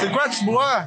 C'est quoi tu bois?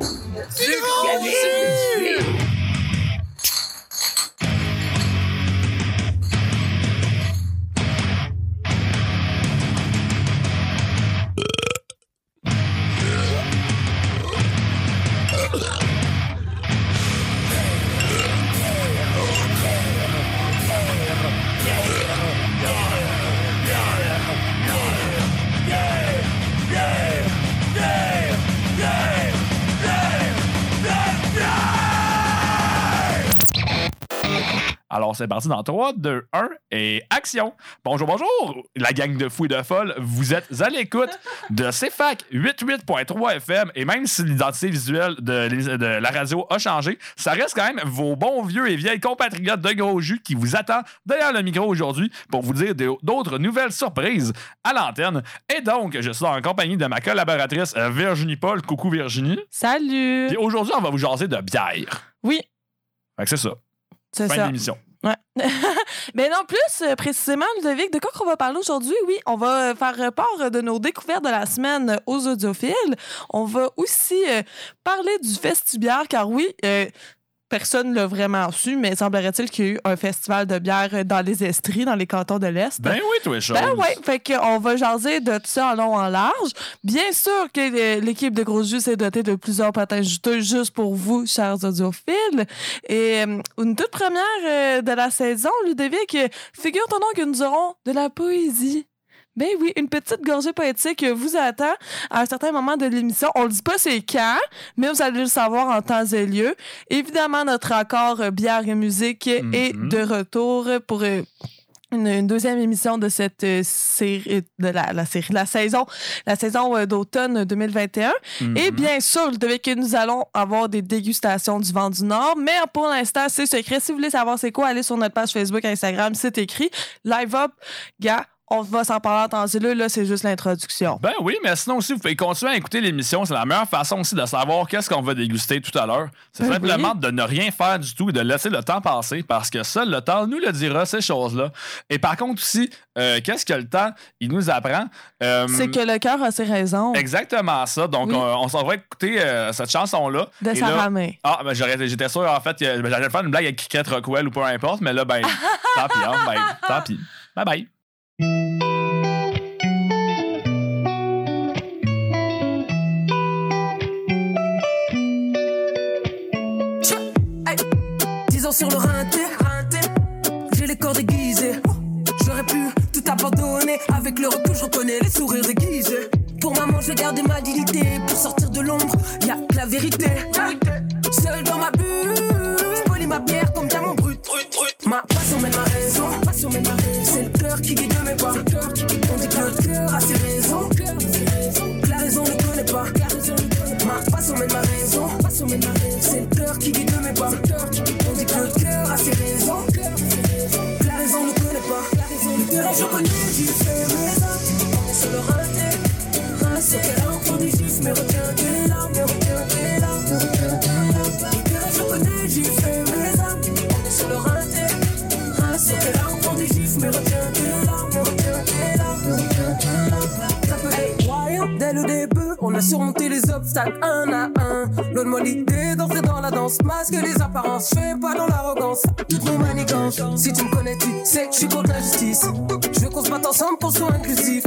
Alors, c'est parti dans 3, 2, 1 et action. Bonjour, bonjour, la gang de fous et de folles. Vous êtes à l'écoute de CFAC 88.3 FM et même si l'identité visuelle de, la radio a changé, ça reste quand même vos bons vieux et vieilles compatriotes de gros jus qui vous attendent derrière le micro aujourd'hui pour vous dire d'autres nouvelles surprises à l'antenne. Et donc, je suis en compagnie de ma collaboratrice euh, Virginie Paul. Coucou Virginie. Salut! Et aujourd'hui, on va vous jaser de bière. Oui, Fait que c'est ça. c'est Fin ça. l'émission. Ouais. Mais non, plus euh, précisément, Ludovic, de quoi qu'on va parler aujourd'hui? Oui, on va euh, faire part de nos découvertes de la semaine euh, aux audiophiles. On va aussi parler du festibière, car oui, personne ne l'a vraiment su, mais semblerait-il qu'il y a eu un festival de bière dans les Estries, dans les cantons de l'Est. Ben oui, toi. Ben ouais, fait qu'on va jaser de tout ça en long en large. Bien sûr que l'équipe de Gros Jus s'est dotée de plusieurs patins juteux juste pour vous, chers audiophiles. Et euh, une toute première euh, de la saison, Ludovic, figure-toi donc que nous aurons de la poésie. Ben oui, une petite gorgée poétique vous attend à un certain moment de l'émission. On le dit pas c'est quand, mais vous allez le savoir en temps et lieu. Évidemment, notre accord euh, bière et musique est Mhm. de retour pour euh, une, une deuxième émission de cette euh, série de la, la série la saison la saison d'automne 2021 Mhm. et bien sûr Ludovic, que nous allons avoir des dégustations du vent du nord mais pour l'instant c'est secret si vous voulez savoir c'est quoi allez sur notre page Facebook Instagram c'est écrit live up gars on va s'en parler en temps et lieu là c'est juste l'introduction Ben oui, mais sinon aussi, vous pouvez continuer à écouter l'émission. C'est la meilleure façon aussi de savoir qu'est-ce qu'on va déguster tout à l'heure. C'est Ben simplement de ne rien faire du tout et de laisser le temps passer parce que seul le temps nous le dira, ces choses-là. Et par contre aussi, euh, qu'est-ce que le temps, il nous apprend? Euh, c'est que le cœur a ses raisons Exactement ça. Donc, Oui. on, on s'en va écouter euh, cette chanson-là. de là- Sarah May Ah, ben j'aurais- j'étais sûr, en fait, ben, j'allais faire une blague avec Cricket Rockwell ou peu importe, mais là, ben, tant pis, hein, ben, tant pis. Bye bye. Sur le rinté, j'ai les corps déguisés. J'aurais pu tout abandonner. Avec le recul, je reconnais les sourires déguisés. Pour maman, je vais garder ma dignité. Pour sortir de l'ombre, y a que la vérité. Seul dans ma bulle, je ma bière comme diamant brut. Ma passion mène ma raison. C'est le cœur qui guide mes pas. On dit que le cœur a ses raisons. La raison ne connaît pas. Ma. Passion mène ma raison. C'est le cœur qui guide mes Je connais, j'y fais mes actes. On sur le raté. Enfant des mais j'y mes. On sur le raté. Enfant des juifs, mais retiens tes larmes, mais retiens larmes. Dès le début, on a surmonté les obstacles un à un. Donne-moi l'idée d'entrer dans la danse. Masque les apparences, je fais pas dans l'arrogance. Toutes nos manigances. Si tu me connais, tu sais que je suis contre l'injustice. Je veux qu'on se batte ensemble pour soit inclusif.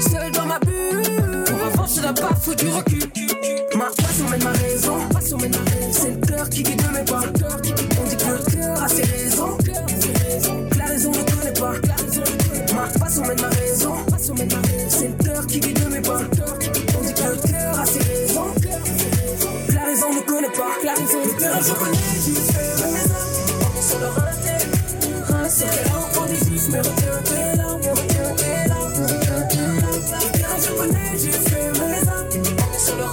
Seul dans ma bulle. Pour avancer là pas, faut du recul. Ma passion mène ma raison. C'est le cœur qui guide mes pas. On dit que le cœur a ses raisons. La raison ne connaît pas. Ma passion mène ma raison. Je connais, mes actes. On. Raté, quel enfant des je fais mes actes. On est sur larmes.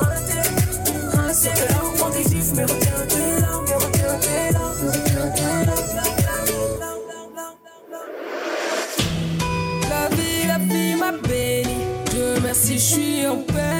La la m'a. Dieu merci, je suis en paix,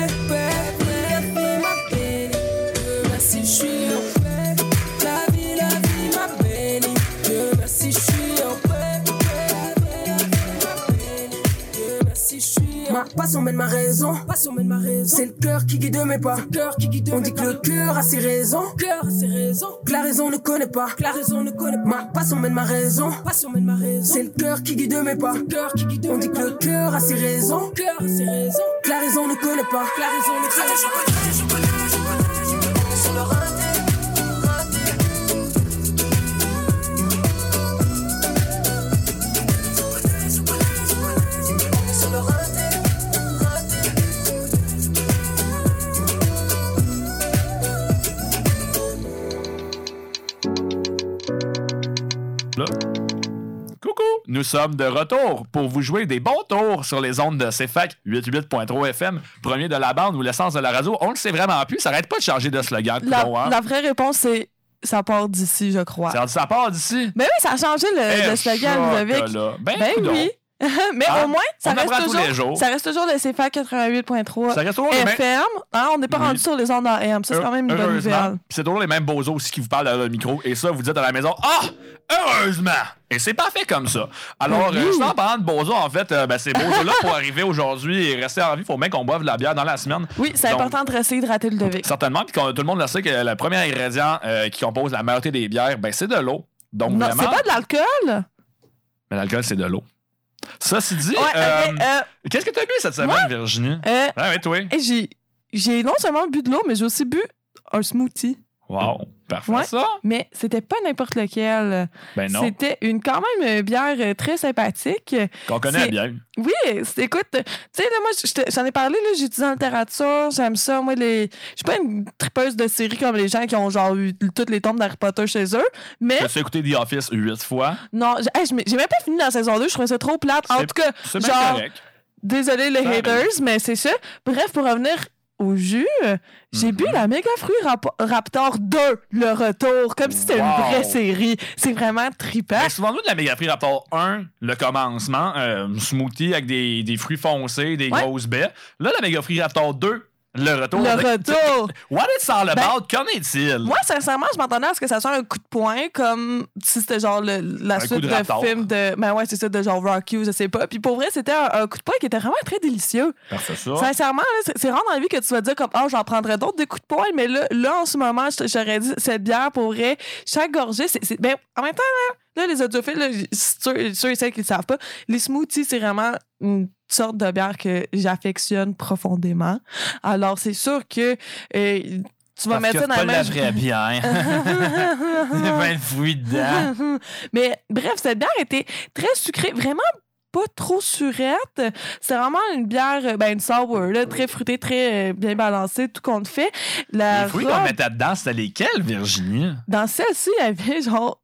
Ma passion mène ma raison. Passion mène ma raison. C'est le cœur qui guide mes pas. Cœur qui guide On dit que le cœur a ses raisons. Cœur a ses raisons. Que la raison ne connaît pas. Que la raison ne connaît pas. Ma passion mène ma raison. Passion mène ma raison. C'est le cœur qui guide mes pas. Cœur qui guide On dit que le cœur a ses raisons. Cœur a ses raisons. Que la raison ne connaît pas. Que la raison ne connaît pas. Nous sommes de retour pour vous jouer des bons tours sur les ondes de CFAC 88.3 FM, premier de la bande ou l'essence de la radio. On le sait vraiment plus, ça arrête pas de changer de slogan. La, coudonc, hein? la vraie réponse, c'est ça part d'ici, je crois. Ça, ça part d'ici? Mais oui, ça a changé le, le Eh, slogan, Ludovic. Ben, Ben oui. Mais Hein? au moins, ça reste, toujours, ça reste toujours le CFA 88.3 Ça reste toujours les mêmes. FM. Hein, on n'est pas Oui. rendu sur les ondes AM. Ça, c'est quand même une bonne nouvelle. C'est toujours les mêmes bozos aussi qui vous parlent dans le micro. Et ça, vous dites à la maison Ah, heureusement! Et c'est pas fait comme ça. Alors, Oui. euh, je t'en parlant de bozos, en fait, euh, ben, ces bozos-là, pour arriver aujourd'hui et rester en vie, il faut bien qu'on boive de la bière dans la semaine. Oui, c'est important de rester hydraté, Ludovic. Certainement, puis tout le monde le sait que le premier ingrédient euh, qui compose la majorité des bières, ben, c'est de l'eau. Donc, Non, vraiment. c'est pas de l'alcool? Mais l'alcool, c'est de l'eau. Ça, c'est dit. Ouais, euh, ok, euh, Qu'est-ce que t'as bu cette semaine, Virginie? euh, Ah, ouais, toi. j'ai, j'ai non seulement bu de l'eau, mais j'ai aussi bu un smoothie. Wow, parfait Ouais. ça? Mais c'était pas n'importe lequel. Ben non, C'était une quand même euh, bière euh, très sympathique. qu'on connaît bien. Oui, écoute, tu sais, moi, j'en ai parlé, là, j'étudie en littérature, j'aime ça. Moi, les... je suis pas une tripeuse de séries comme les gens qui ont, genre, eu toutes les tombes d'Harry Potter chez eux. Mais, suis écouté The Office huit fois? non, j'ai hey, même pas fini la saison 2, je trouvais ça trop plate. En tout cas, genre, correct. désolé les haters, mais c'est ça. Bref, pour revenir au jus, j'ai bu la Mega Fruit Rap- Raptor 2, le retour, comme si c'était Wow. une vraie série. C'est vraiment trippant. Souvent, nous, de la Mega Free Raptor 1, le commencement, euh, smoothie avec des, des fruits foncés, des Ouais. grosses baies. Là, la Mega Free Raptor 2, le retour. Le retour. What it's all Ben, about? Qu'en est-il? Moi, sincèrement, je m'attendais à ce que ça soit un coup de poing, comme si c'était genre le- la Un suite de film de. Ben ouais, c'est ça, de genre Rocky ou je sais pas. Puis pour vrai, c'était un, un coup de poing qui était vraiment très délicieux. Parfait ça. Sincèrement, c'est- rare dans la vie que tu vas dire comme, ah, j'en prendrais d'autres des coups de poing, mais là, là en ce moment, j'aurais dit, cette bière, pour vrai, chaque gorgée, c'est. c'est- Ben, en même temps, là, là, les audiophiles, là, ceux, ceux et celles qui ne savent pas, les smoothies, c'est vraiment une sorte de bière que j'affectionne profondément. Alors, c'est sûr que. euh, tu vas Parce mettre ça dans c'est la pas même. la vraie bière. Il y a plein de fruits dedans. Mais bref, cette bière était très sucrée, vraiment pas trop surette. C'est vraiment une bière, euh, ben une sour, là, très fruitée, très euh, bien balancée, tout compte fait. La Les fruits robe- qu'on mettait dedans, c'était lesquels, Virginie? dans celle-ci, il y avait genre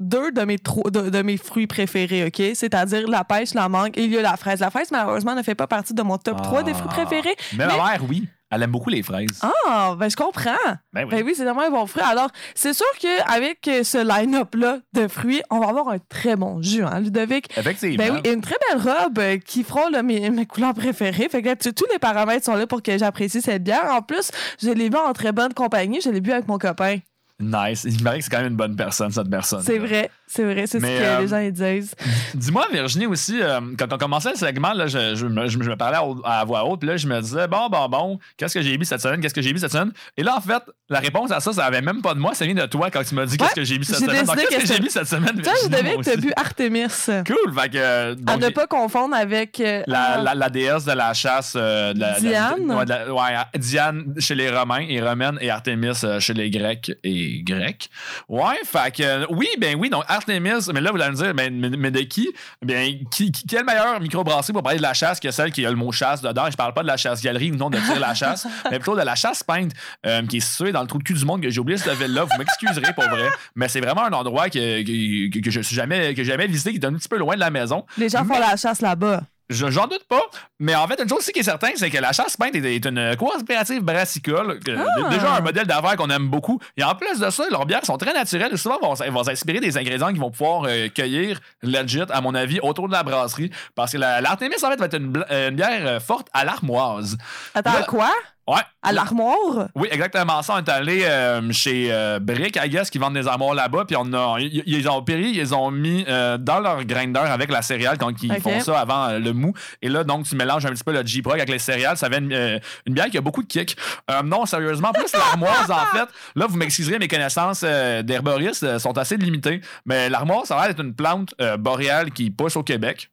deux de mes, tro- de, de mes fruits préférés, OK? C'est-à-dire la pêche, la mangue et il y a la fraise. La fraise, malheureusement, ne fait pas partie de mon top 3 des fruits Ah. préférés. Mais, ma mère, oui. Elle aime beaucoup les fraises. Ah, ben je comprends. Ben oui. Ben oui, c'est vraiment un bon fruit. Alors, c'est sûr qu'avec ce line-up-là de fruits, on va avoir un très bon jus, hein, Ludovic? Effectivement. Ben oui, et une très belle robe euh, qui frôle mes, mes couleurs préférées. Fait que là, tous les paramètres sont là pour que j'apprécie cette bière. En plus, je l'ai bu en très bonne compagnie. Je l'ai bu avec mon copain. Nice. Il me paraît que c'est quand même une bonne personne, cette personne. C'est vrai, c'est vrai, c'est ce que euh, les gens ils disent. Dis-moi, Virginie, aussi, euh, quand on commençait le segment, là, je, je me, je me parlais à, voix haute, puis là, je me disais, bon, bon, bon, qu'est-ce que j'ai bu cette semaine, qu'est-ce que j'ai bu cette semaine? Et là, en fait, la réponse à ça, ça avait même pas de moi, ça vient de toi quand tu m'as dit qu'est-ce que j'ai bu cette semaine. Donc, qu'est-ce que que j'ai bu cette semaine, Toi, je devais que tu as aussi? bu Artemis. Cool, fait que. donc, à ne pas confondre avec. euh, la, la, la déesse de la chasse. de la, de la- Diane? ouais, de la- ouais, Diane chez les Romains et Romaine et Artémis euh, chez les Grecs et Grecs. Ouais, fait que. euh, oui, ben oui, donc Artémis, mais là, vous allez me dire, ben, mais, mais de qui? Ben, qui, qui- quel meilleur microbrasserie pour parler de la chasse que celle qui a le mot chasse dedans? Je parle pas de la chasse-galerie ou non de tirer la chasse, mais plutôt de la chasse peinte euh, qui est située dans le trou de cul du monde que j'ai oublié cette ville-là. Vous m'excuserez pour vrai, mais c'est vraiment un endroit que, que, que je suis jamais, que j'ai jamais visité, qui est un petit peu loin de la maison. les gens font la chasse là-bas. Je- J'en doute pas. Mais en fait, une chose aussi qui est certaine, c'est que la chasse peinte est, est une coopérative brassicole. que- Ah. Déjà un modèle d'affaires qu'on aime beaucoup. Et en plus de ça, leurs bières sont très naturelles. Et souvent, vont, vont s'inspirer des ingrédients qu'ils vont pouvoir euh, cueillir legit, à mon avis, autour de la brasserie. Parce que la- l'Artemis, en fait, va être une, euh, bière euh, forte à l'armoise. Attends, Là- quoi? Ouais. À l'armoire? Oui, exactement ça. On est allé euh, chez euh, Brick, I guess, qui vendent des armoires là-bas. Puis on a, ils, ils ont péri, ils ont mis euh, dans leur grinder avec la céréale quand ils font ça avant le mou. Et là, donc, tu mélanges un petit peu le J-Prog avec les céréales. Ça fait une, une bière qui a beaucoup de kick. Non, sérieusement, plus l'armoise, en fait. Là, vous m'excuserez, mes connaissances d'herboristes sont assez limitées. Mais l'armoire, ça a l'air d'être une plante boréale qui pousse au Québec.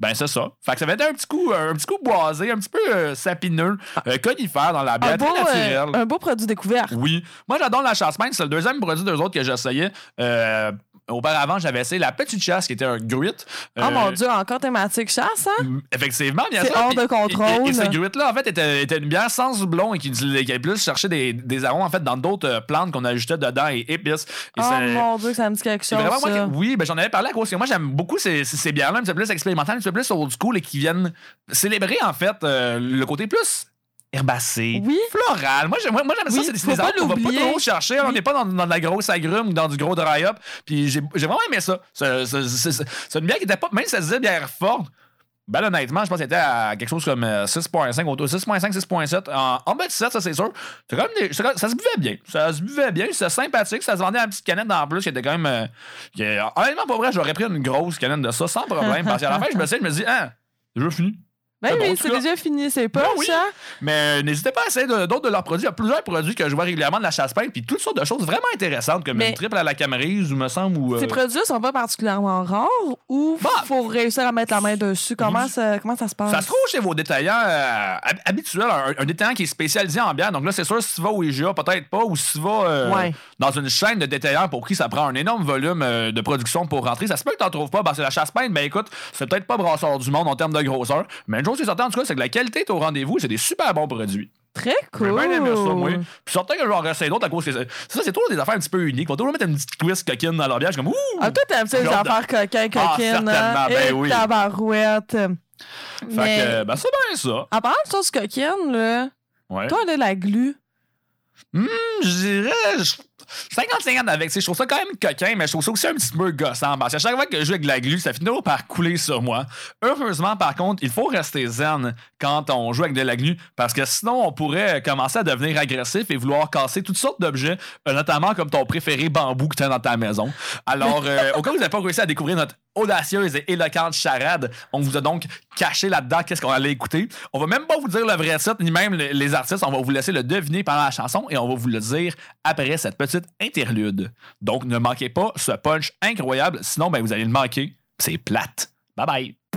Ben, c'est ça. Fait que ça va être un petit coup, un petit coup boisé, un petit peu euh, sapineux, euh, conifère dans la Un bière, beau, très euh, naturel. un beau produit découvert. Oui. Moi, j'adore la chasse-pinte. C'est le deuxième produit d'eux autres que j'essayais. Euh, auparavant, j'avais essayé la petite chasse qui était un gruit. Oh Euh, mon Dieu, encore thématique chasse, hein? Mm, Effectivement, bien C'est sûr. hors Puis- de contrôle. Et, et ce gruit-là, en fait, était, était une bière sans doublon et qui, qui avait plus cherché des, des arômes, en fait, dans d'autres euh, plantes qu'on ajoutait dedans et épices. Et Oh c'est- mon Dieu, ça me dit quelque c'est chose. vraiment moi ça. qui- oui, ben j'en avais parlé à cause que moi j'aime beaucoup ces, ces, ces bières-là, un petit peu plus expérimentales, un petit peu plus old school et qui viennent célébrer en fait euh, le côté plus herbacé, Oui. floral. Moi j'aime moi, j'aime ça, Oui, c'est des, des arômes qu'on va pas trop chercher. On n'est pas dans, dans de la grosse agrume ou dans du gros dry-up. Puis j'ai vraiment aimé ça. C'est une bière qui était pas, même si ça disait bière forte. Ben honnêtement, je pense que c'était à quelque chose comme euh, 6.5, autour 6.5, 6.7. En, en bas de 7, ça c'est sûr. C'est quand même des- ça se buvait bien. Ça se buvait bien, c'était sympathique. Ça se vendait à une petite canette en plus qui était quand même. euh, qui- honnêtement, pas vrai, j'aurais pris une grosse canette de ça sans problème. parce qu'à la fin, je me suis je me dis, ah, c'est déjà fini. Ben oui, c'est déjà fini, c'est pas Ben oui. ça? Mais n'hésitez pas à essayer d'autres de leurs produits. Il y a plusieurs produits que je vois régulièrement de la chasse puis toutes sortes de choses vraiment intéressantes, comme Mais- une triple à la camerise, ou me semble. Ou, euh, Ces produits sont pas particulièrement rares ou Bah. faut réussir à mettre la main dessus? Comment ça, comment ça se passe? Ça se trouve chez vos détaillants euh, hab- habituels, un, un détaillant qui est spécialisé en bière. Donc là, c'est sûr, si tu vas au IGA, peut-être pas, ou si tu vas euh, Ouais. dans une chaîne de détaillants pour qui ça prend un énorme volume euh, de production pour rentrer, ça se peut que tu n'en trouves pas. Parce que la chasse ben écoute, c'est peut-être pas brasseur du monde en termes de grosseur. Mais chose qui est certaine, en tout cas, c'est que la qualité est au rendez-vous. C'est des super bons produits. Très J'ai cool. bien aimé ça, moi. Puis certain que j'en essayer d'autres à cause que c'est ça, c'est toujours des affaires un petit peu uniques. Ils vont toujours mettre une petite twist coquine dans leur bière. Comme, ouh! Ah, toi, t'aimes ça, les J'ai affaires Ah, coquines, certainement, hein? ben Et oui. tabarouette. Fait Mais, que, ben, c'est bien ça. en parlant de sauce coquine, là, Ouais. toi, là, la glu, Je dirais. Je- 50-50 avec, je trouve ça quand même coquin, mais je trouve ça aussi un petit peu gossant. Parce que chaque fois que je joue avec de la glu, ça finit par couler sur moi. Heureusement, par contre, il faut rester zen quand on joue avec de la glu, parce que sinon, on pourrait commencer à devenir agressif et vouloir casser toutes sortes d'objets, euh, notamment comme ton préféré bambou que tu as dans ta maison. Alors, euh, au cas où vous n'avez pas réussi à découvrir notre audacieuse et éloquente charade, on vous a donc caché là-dedans qu'est-ce qu'on allait écouter? On va même pas vous dire le vrai titre, ni même les artistes. On va vous laisser le deviner pendant la chanson et on va vous le dire après cette petite interlude. Donc, ne manquez pas ce punch incroyable, sinon, ben, vous allez le manquer. C'est plate. Bye bye.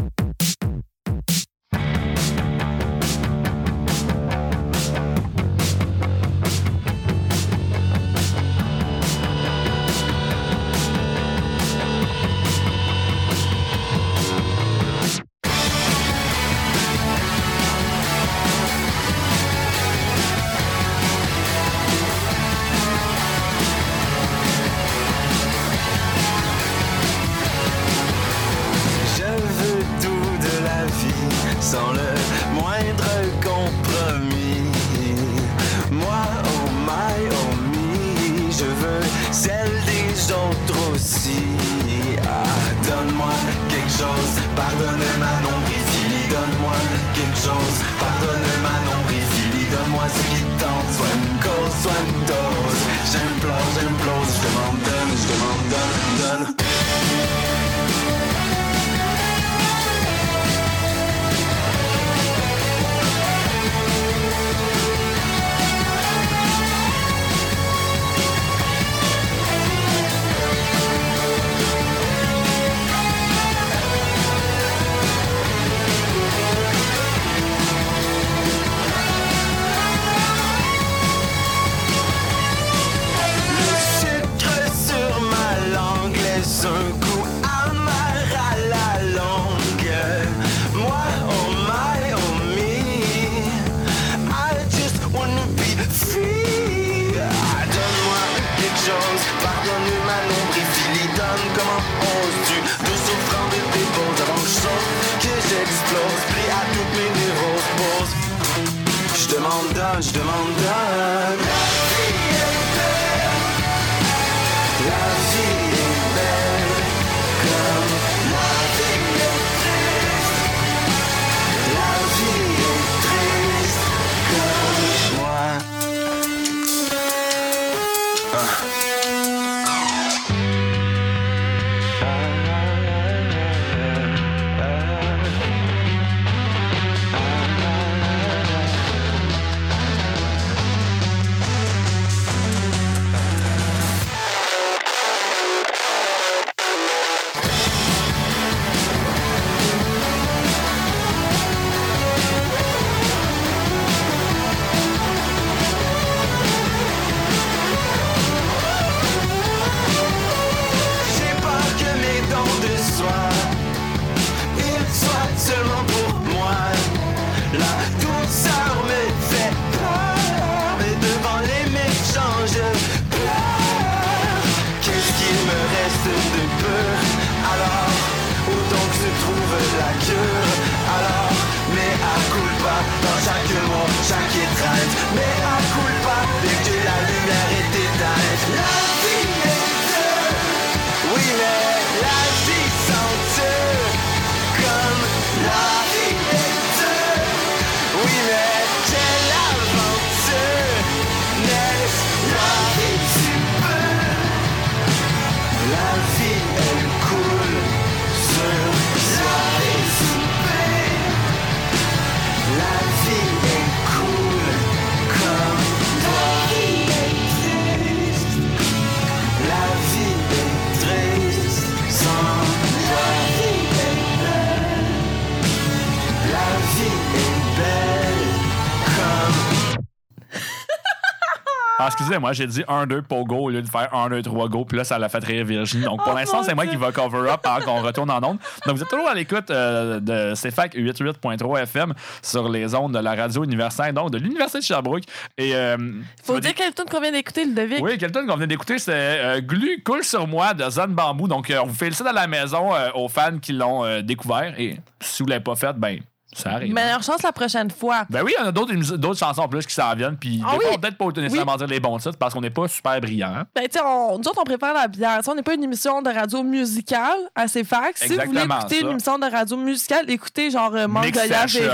Excusez-moi, j'ai dit 1-2 Pogo au lieu de faire 1-2-3 Go, puis là, ça l'a fait rire Virginie. Donc, pour Oh, l'instant, c'est moi qui va cover up avant qu'on retourne en ondes. Donc, vous êtes toujours à l'écoute euh, de CFAC 88.3 FM sur les ondes de la radio universitaire, donc de l'Université de Sherbrooke. Et, euh, Faut dire quel tune qu'on vient d'écouter, le Devic. oui, quelqu'un qu'on venait d'écouter, c'est euh, Glu coule sur moi de Zone Bambou. Donc, euh, on vous félicite à la maison aux fans qui l'ont découvert. Et si vous ne l'avez pas fait, ben, ça arrive. Meilleure chance la prochaine fois. Ben oui, il y en a d'autres d'autres chansons en plus qui s'en viennent. Puis, Ah des oui. peut-être pas nécessairement dire les bons titres parce qu'on n'est pas super brillant. hein. Ben, tu sais, on- nous autres, on prépare la bière. Tu sais, on n'est pas une émission de radio musicale à CFAC. Si vous voulez écouter ça. une émission de radio musicale, écoutez genre euh, Mix Mangoyage et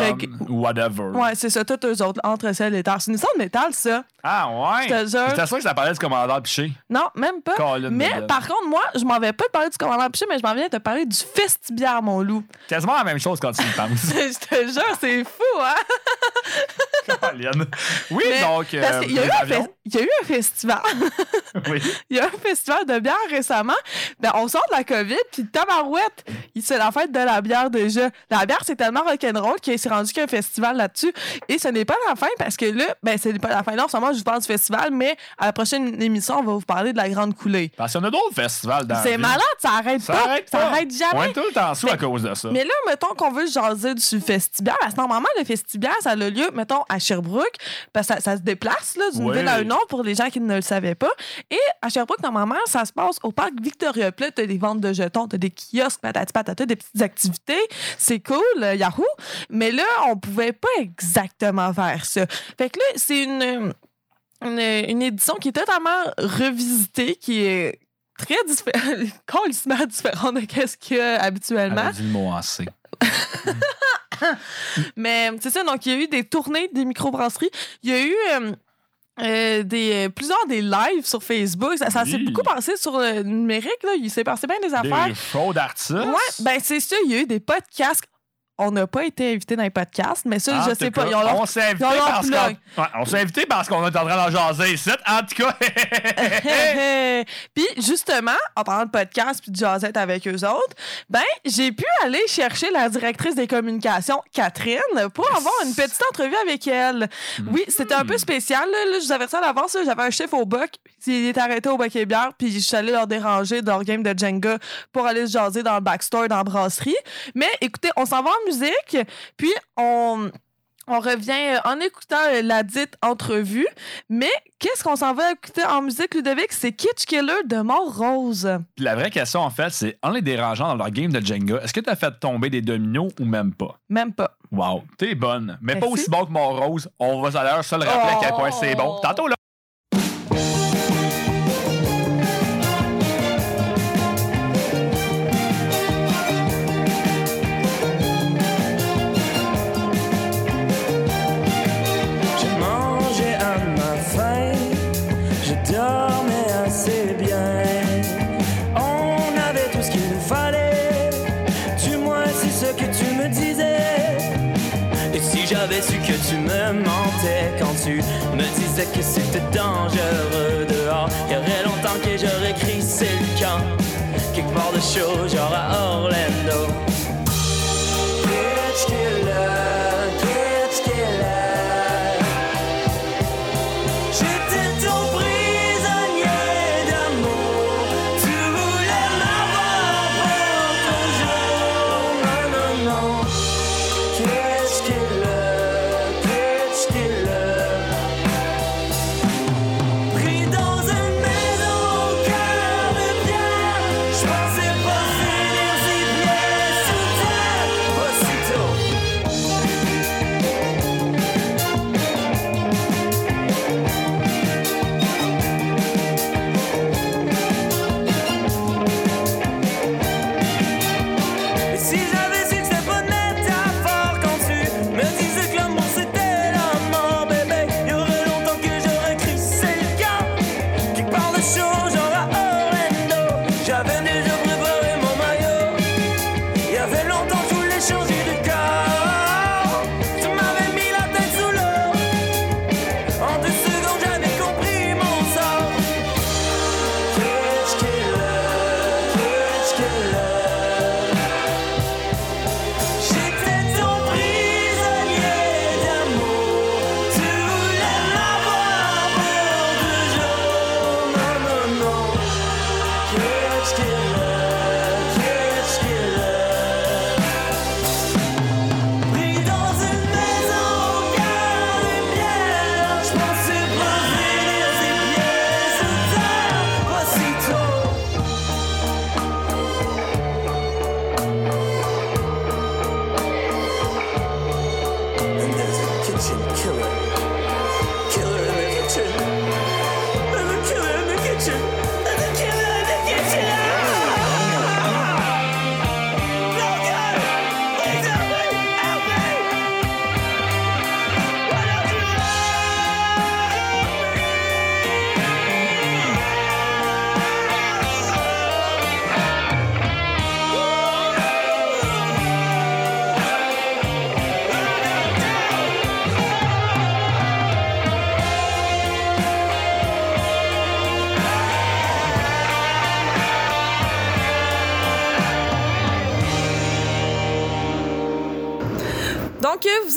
whatever. Ouais, c'est ça, tous eux autres, entre ciel et terre. C'est une émission de métal, ça. Ah ouais? J'étais sûr que ça parlait du commandant Piché? Non, même pas. Colin mais par contre, moi, je m'en vais pas te parler du commandant Piché, mais je m'en viens te parler du festibière, mon loup. Quasiment la même chose quand tu y penses. Te jure, c'est fou, hein? Oui, Mais- donc. euh, Parce y, a eu un il y a eu un festival. Oui. Il y a eu un festival de bière récemment. Ben, on sort de la COVID, puis tabarouette, il- c'est la fête de la bière déjà. La bière, c'est tellement rock'n'roll qu'il s'est rendu qu'un festival là-dessus. Et ce n'est pas la fin, parce que là, ben, ce n'est pas la fin. Là, en ce moment, je vous parle du festival, mais à la prochaine émission, on va vous parler de la Grande Coulée. Parce qu'il y en a d'autres festivals dans C'est malade, ça arrête Ça pas. arrête ça pas. arrête On jamais. est tout le temps sous à cause de ça. Mais là, mettons qu'on veut jaser du festival. Parce que normalement, le festival, ça a lieu, mettons, à Sherbrooke. Parce que ça, ça se déplace là, d'une Oui. ville à une autre pour les gens qui ne le savaient pas. Et à Sherbrooke, normalement, ça se passe au parc Victoria. Puis là, t'as des ventes de jetons, t'as des kiosques, patati patata, des petites activités. C'est cool, euh, Yahoo! Mais là, on pouvait pas exactement faire ça. Fait que là, c'est une, une, une édition qui est totalement revisitée, qui est très différente, complètement différente de ce qu'il y a habituellement. Elle a dit le mot en C. Mais c'est ça, donc il y a eu des tournées des microbrasseries. Il y a eu euh, euh, des, plusieurs des lives sur Facebook. Ça, ça s'est beaucoup passé sur le numérique. Là. Il s'est passé bien des affaires. Des shows d'artistes. Ouais, ben c'est ça. Il y a eu des podcasts. On n'a pas été invités dans les podcasts, mais ça, En je tout sais pas. Ils ont leur- on s'est invité parce qu'on ouais, on s'est invité parce qu'on est en train d'en jaser ici. En tout cas, puis justement, en parlant de podcast puis de jazzette avec eux autres, ben j'ai pu aller chercher la directrice des communications, Catherine, pour avoir une petite entrevue avec elle. Oui, c'était un peu spécial. Là, Là, je vous avertis à l'avance, là, j'avais un chiffre au boc. Il est arrêté au boc et bière, puis je suis allée leur déranger de leur game de Jenga pour aller se jaser dans le backstore, dans la brasserie. Mais écoutez, on s'en va en musique, puis on... On revient en écoutant la dite entrevue, mais qu'est-ce qu'on s'en va écouter en musique, Ludovic? C'est Kitsch Killer de Mort-Rose. Puis la vraie question, en fait, c'est en les dérangeant dans leur game de Jenga, est-ce que tu as fait tomber des dominos ou même pas? Même pas. Wow, t'es bonne. Mais pas aussi bon que mon rose. On va d'ailleurs se le rappeler à quel point c'est bon. Oh. Tantôt, là. Disais que c'était dangereux dehors, il y aurait longtemps que j'aurais crissé le camp, quelque part de chaud, genre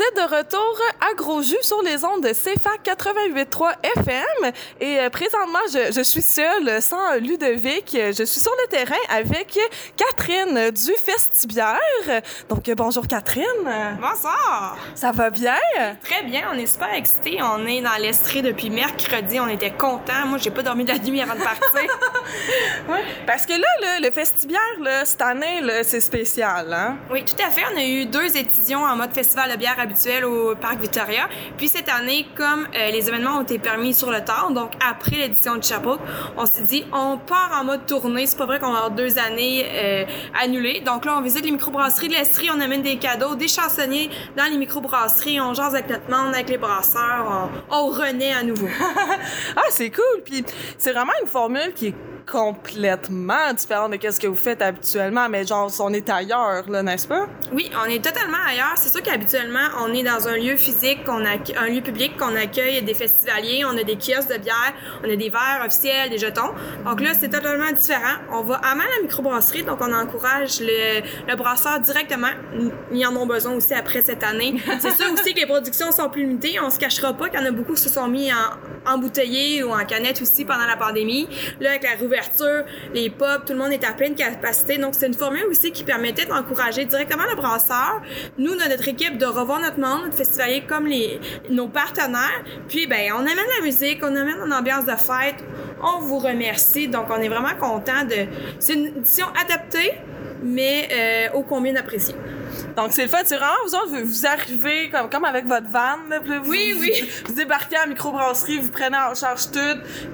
vous êtes de retour à Gros Jus sur les ondes de CFAC 88.3 FM. Et euh, présentement, je, je suis seule, sans Ludovic. Je suis sur le terrain avec Catherine du Festibière. Donc, euh, bonjour Catherine. Bonsoir! Ça va bien? Très bien, on est super excités. On est dans l'Estrie depuis mercredi. On était contents. Moi, j'ai pas dormi de la nuit avant de partir. Parce que là, là, le Festibière, là, cette année, c'est spécial, hein? oui, tout à fait. On a eu deux éditions en mode festival de bière habituel au Parc Victoria. Puis cette année, comme euh, les événements ont été permis sur le tard, donc après l'édition de Sherbrooke, on s'est dit, on part en mode tournée. C'est pas vrai qu'on va avoir deux années euh, annulées. Donc là, on visite les microbrasseries de l'Estrie. On amène des cadeaux, des chansonniers dans les microbrasseries. On jase avec notre monde, avec les brasseurs. On, on renaît à nouveau. Ah, c'est cool. Puis c'est vraiment une formule qui est complètement différente de ce que vous faites habituellement, mais genre, on est ailleurs, là, n'est-ce pas? Oui, on est totalement ailleurs. C'est sûr qu'habituellement, on est dans un lieu physique, qu'on un lieu public, qu'on accueille des festivaliers, on a des kiosques de bière, on a des verres officiels, des jetons. Donc là, c'est totalement différent. On va à la microbrasserie, donc on encourage le, le brasseur directement. Ils en ont besoin aussi après cette année. C'est sûr aussi que les productions sont plus limitées. On se cachera pas qu'il y en a beaucoup qui se sont mis en, bouteillée ou en canette aussi pendant la pandémie. Là, avec la les pubs, tout le monde est à pleine capacité. Donc, c'est une formule aussi qui permettait d'encourager directement le brasseur, nous, notre équipe, de revoir notre monde, notre festivalier comme nos partenaires. Puis, ben, on amène la musique, on amène une ambiance de fête. On vous remercie. Donc, on est vraiment content de. C'est une édition adaptée, mais euh, ô combien d'appréciée. Donc, c'est le fait, c'est vraiment, vous autres, vous, arrivez comme, comme avec votre van, là, puis là, vous, Oui, oui. Vous, débarquez à la microbrasserie, vous prenez en charge tout,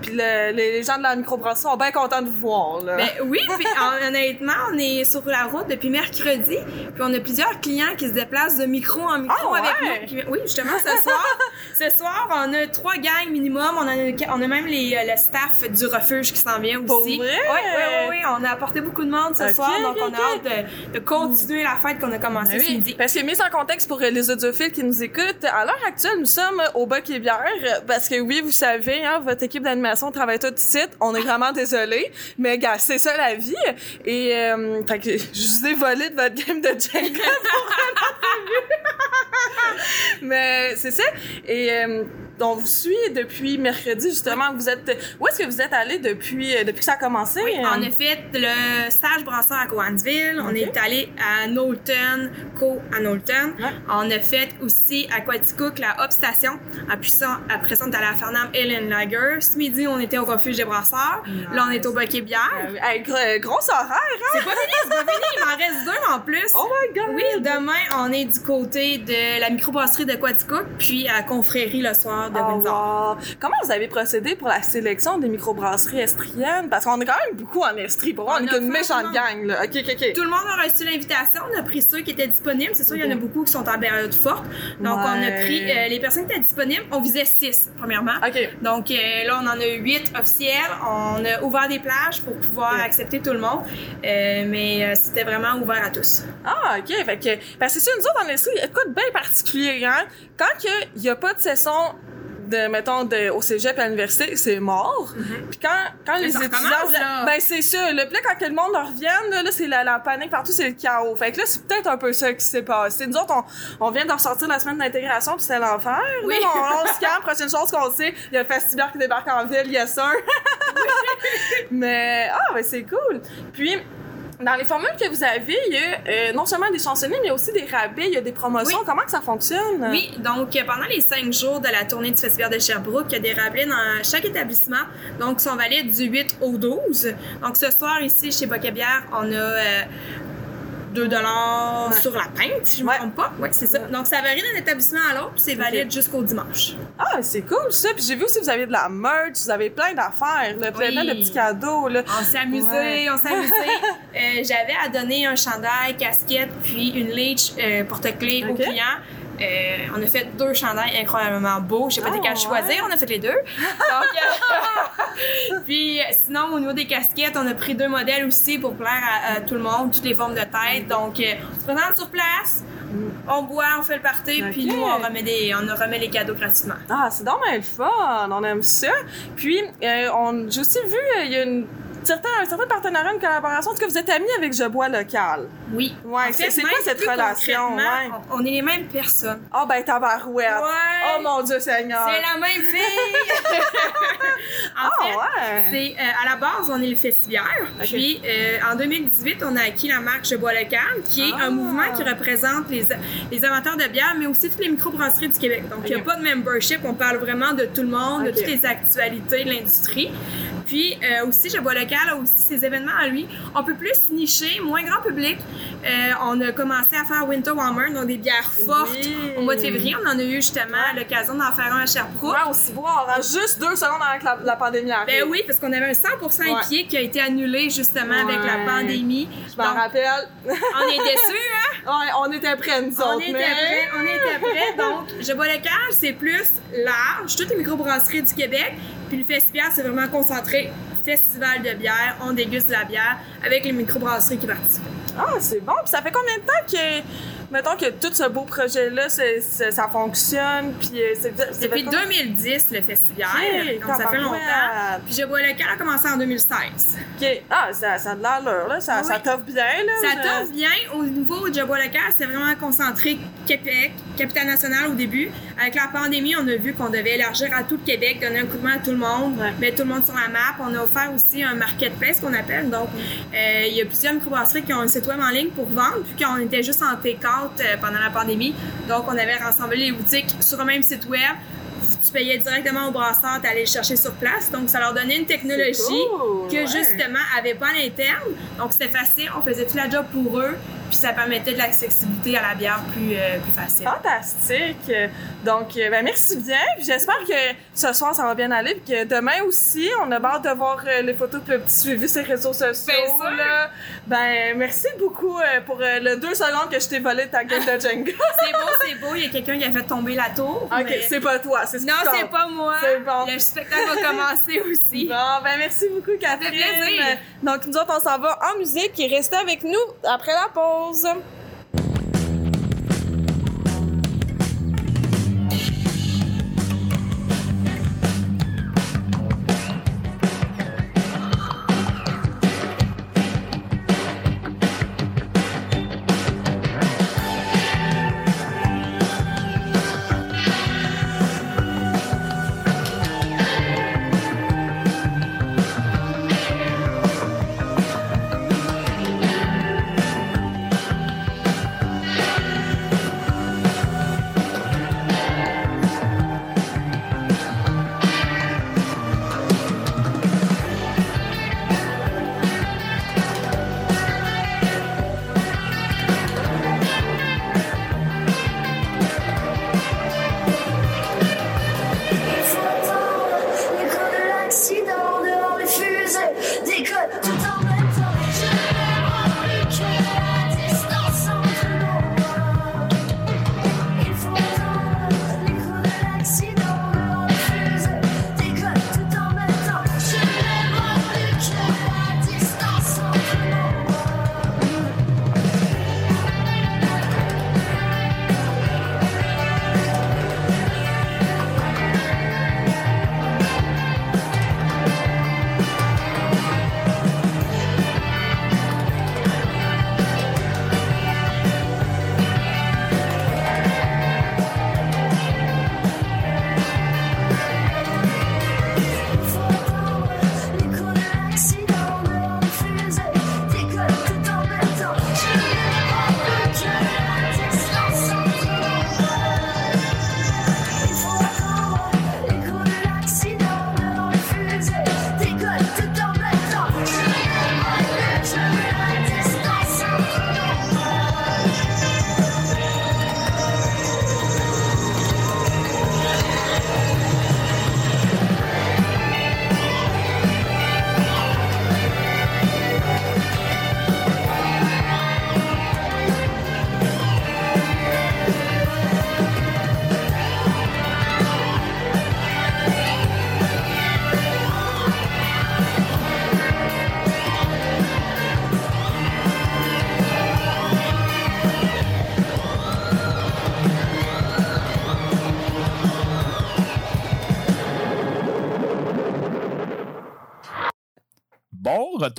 puis le- les, les gens de la microbrasserie sont bien contents de vous voir, là. Ben oui, puis hon- honnêtement, on est sur la route depuis mercredi, puis on a plusieurs clients qui se déplacent de micro en micro Ah, avec ouais? nous. Puis, oui, justement, ce soir, ce soir, on a trois gangs minimum. On a, on a même les, euh, le staff du refuge qui s'en vient aussi. Pour vrai? Oui, oui, oui, oui. On a apporté beaucoup de monde ce soir, donc on a hâte de, de continuer la fête qu'on a commencé Ben ce oui, midi. Parce que mise en contexte pour euh, les audiophiles qui nous écoutent, à l'heure actuelle, nous sommes au Bac et Bière, euh, parce que oui, vous savez, hein, votre équipe d'animation travaille tout ici. On est vraiment désolé, mais gars, c'est ça la vie. Et euh, fait que je vous ai volé de votre game de Jenga pour. Mais c'est ça. Et euh, on vous suit depuis mercredi justement. Vous êtes où est-ce que vous êtes allé depuis euh, depuis que ça a commencé? Oui, euh? on a fait le stage brasseur à Cowansville. On est allé à Knowlton, Co à Knowlton. Ouais. On a fait aussi à Quaticook la Hop Station. Après ça, après ça, on est allé à Fernand Ellen Lager. Ce midi, on était au refuge des brasseurs. Là, on est au Bucket Bière. Hey, gros, grosse horaire, hein? C'est pas fini, c'est pas fini. Il m'en reste deux en plus. Oh my god! Oui, demain, on est du côté de la microbrasserie de Quaticook, puis à Confrérie le soir de Oh, Windsor. wow. Comment vous avez procédé pour la sélection des microbrasseries estriennes? Parce qu'on est quand même beaucoup en Estrie. Pour moi, on, On est une méchante gang, là. OK, OK, OK. Tout le monde a reçu l'invitation. On a pris ceux qui étaient disponibles. C'est sûr, il y en a beaucoup qui sont en période forte. Donc, on a pris euh, les personnes qui étaient disponibles. On visait 6, premièrement. Donc, euh, là, on en a 8 officiels. On a ouvert des plages pour pouvoir accepter tout le monde. Euh, mais c'était vraiment ouvert à tous. Ah, OK. Fait que, parce que c'est nous autres, en Estrie, il y a de quoi de bien particulier, hein? Quand il n'y a pas de saison de, mettons, de, au cégep à l'université, c'est mort. Puis quand, quand les étudiants... là. Ben, c'est ça. Le là, quand que le monde leur revient, là, là, c'est la, la panique partout, c'est le chaos. Fait que là, c'est peut-être un peu ça qui s'est passé. Nous autres, on, on vient de ressortir la semaine d'intégration, puis c'est l'enfer. Oui. Là, on, on se calme. Prochaine chose qu'on sait, il y a le festival qui débarque en ville, yes sir. Mais, ah, ben, c'est cool. Puis, dans les formules que vous avez, il y a euh, non seulement des chansonniers, mais aussi des rabais, il y a des promotions. Oui. Comment que ça fonctionne? Oui, donc euh, pendant les cinq jours de la tournée du Festival de Sherbrooke, il y a des rabais dans chaque établissement, donc ils sont valides du 8 au 12. Donc ce soir, ici, chez Bocabière, on a euh, 2 dollars Ouais. sur la pinte, si je ne Ouais. me trompe pas. Oui, c'est ça. Donc ça varie d'un établissement à l'autre, puis c'est valide jusqu'au dimanche. Ah, c'est cool ça. Puis j'ai vu aussi que vous avez de la merch, vous avez plein d'affaires, là, plein, Oui. plein de petits cadeaux. Là. On s'est amusé, Ouais. on s'est amusé. Euh, J'avais à donner un chandail, casquette, puis une leech euh, porte-clés aux clients. Euh, on a fait deux chandails incroyablement beaux. J'ai pas été qu'à choisir, on a fait les deux. Donc, euh, puis euh, sinon, au niveau des casquettes, on a pris deux modèles aussi pour plaire à, à tout le monde, toutes les formes de tête. Donc, euh, on se présente sur place, on boit, on fait le party, puis nous, on remet, des, on remet les cadeaux gratuitement. Ah, c'est le fun, on aime ça. Puis, euh, j'ai aussi vu, il y a une certain, un certain partenariat, une collaboration. Tout cas, vous êtes amis avec Je Bois Local. Oui. Ouais, c'est- quoi cette relation, ouais? On, on est les mêmes personnes. Oh, ben, tabarouette. Ouais. Oh, mon Dieu Seigneur. C'est la même fille! en Ah, fait, ouais. c'est euh, à la base, on est le festivière. Puis euh, en 2018, on a acquis la marque Je bois local, qui est Ah. un mouvement qui représente les, les amateurs de bière, mais aussi toutes les microbrasseries du Québec. Donc, il n'y a pas de membership, on parle vraiment de tout le monde, de toutes les actualités de l'industrie. Puis euh, aussi, Je bois local a aussi ses événements à lui. On peut plus nicher, moins grand public. Euh, on a commencé à faire Winter Warmer, donc des bières fortes. Oui. Au mois de février, on en a eu justement l'occasion d'en faire un à Sherbrooke. Ouais, aussi boire. hein, Juste deux secondes avant que la, la pandémie arrive. Ben oui, parce qu'on avait un 100% Ouais. épier qui a été annulé justement avec la pandémie. Je m'en rappelle. On est déçus, hein? Ouais, on était prêts, nous On autres. était mais- prêts, on était prêts. Donc, Je bois local, c'est plus large, toutes les microbrasseries du Québec. Puis le festival, c'est vraiment concentré festival de bière. On déguste la bière avec les microbrasseries qui participent. Ah, c'est bon. Puis ça fait combien de temps que, mettons que tout ce beau projet-là, ça fonctionne, puis euh, c'est... Depuis fait- 2010, le festival. Ok, donc, ça fait longtemps. Puis Je bois local a commencé en 2016. OK. Ah, ça, ça a de l'allure, là. Ça, Oui. ça t'offre bien, là. Ça Je- t'offre bien au niveau du bois local, c'est vraiment concentré Québec, capitale nationale au début. Avec la pandémie, on a vu qu'on devait élargir à tout le Québec, donner un coup de main à tout le monde, Ouais. mettre tout le monde sur la map. On a offert aussi un marketplace qu'on appelle. Donc, euh, il y a plusieurs microbrasseries qui ont un site web en ligne pour vendre, puis qu'on était juste en take-out euh, pendant la pandémie. Donc, on avait rassemblé les boutiques sur un même site web. Tu payais directement au brasseur, tu allais le chercher sur place. Donc, ça leur donnait une technologie cool, que ouais. justement avait pas à l'interne. Donc, c'était facile. On faisait tout la job pour eux. Puis, ça permettait de l'accessibilité à la bière plus, euh, plus facile. Fantastique. Donc, euh, ben, merci bien. Puis j'espère que ce soir, ça va bien aller. Puis que demain aussi, on a hâte de voir euh, les photos que le petit suivi sur les réseaux sociaux. Là. Ben, merci beaucoup pour le deux secondes que je t'ai volé ta game de Jenga. C'est beau, c'est beau. Il y a quelqu'un qui a fait tomber la tour. ok, mais- c'est pas toi, c'est ce Non, c'est pas moi. C'est bon. Le spectacle va commencer aussi. Bon, ben merci beaucoup, Catherine. plaisir. Donc, nous autres, on s'en va en musique et restez avec nous après la pause. Bon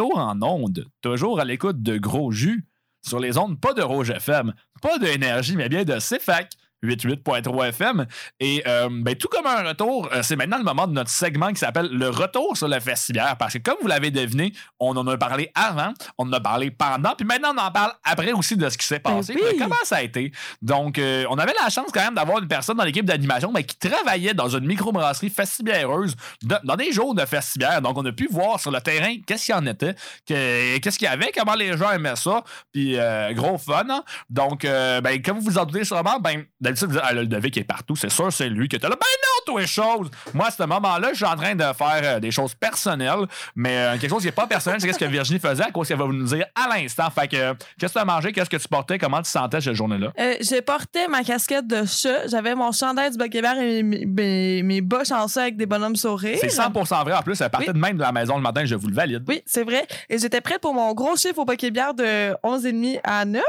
en onde, toujours à l'écoute de Gros Jus, sur les ondes pas de Rouge FM, pas d'énergie, mais bien de CFAC. 88.3 FM. Et euh, ben, tout comme un retour, euh, c'est maintenant le moment de notre segment qui s'appelle le retour sur le festival. Parce que comme vous l'avez deviné, on en a parlé avant, on en a parlé pendant, puis maintenant on en parle après aussi de ce qui s'est passé. Ben oui. Puis Comment ça a été? Donc, euh, on avait la chance quand même d'avoir une personne dans l'équipe d'animation mais qui travaillait dans une microbrasserie festivièreuse de- dans des jours de festivière. Donc, on a pu voir sur le terrain qu'est-ce qu'il y en était, que- qu'est-ce qu'il y avait, comment les gens aimaient ça. Puis, euh, gros fun. hein. Donc, ben, comme vous vous en doutez sûrement, ben, d'habitude, vous dites, ah, là, le Devic est partout, c'est sûr, c'est lui qui était là. Ben non, toi, les choses. Moi, à ce moment-là, je suis en train de faire euh, des choses personnelles, mais euh, quelque chose qui n'est pas personnel, c'est ce que Virginie faisait, à cause qu'elle va vous nous dire à l'instant. Fait que, euh, qu'est-ce que tu as mangé, qu'est-ce que tu portais, comment tu sentais cette journée-là? Euh, j'ai porté ma casquette de chat, j'avais mon chandail du Buckeberg et mes, mes, mes bas chanceux avec des bonhommes sourires. C'est 100% vrai. En plus, elle partait Oui. de même de la maison le matin, je vous le valide. Oui, c'est vrai. Et j'étais prête pour mon gros chiffre au Pokébière de 11,5 à 9.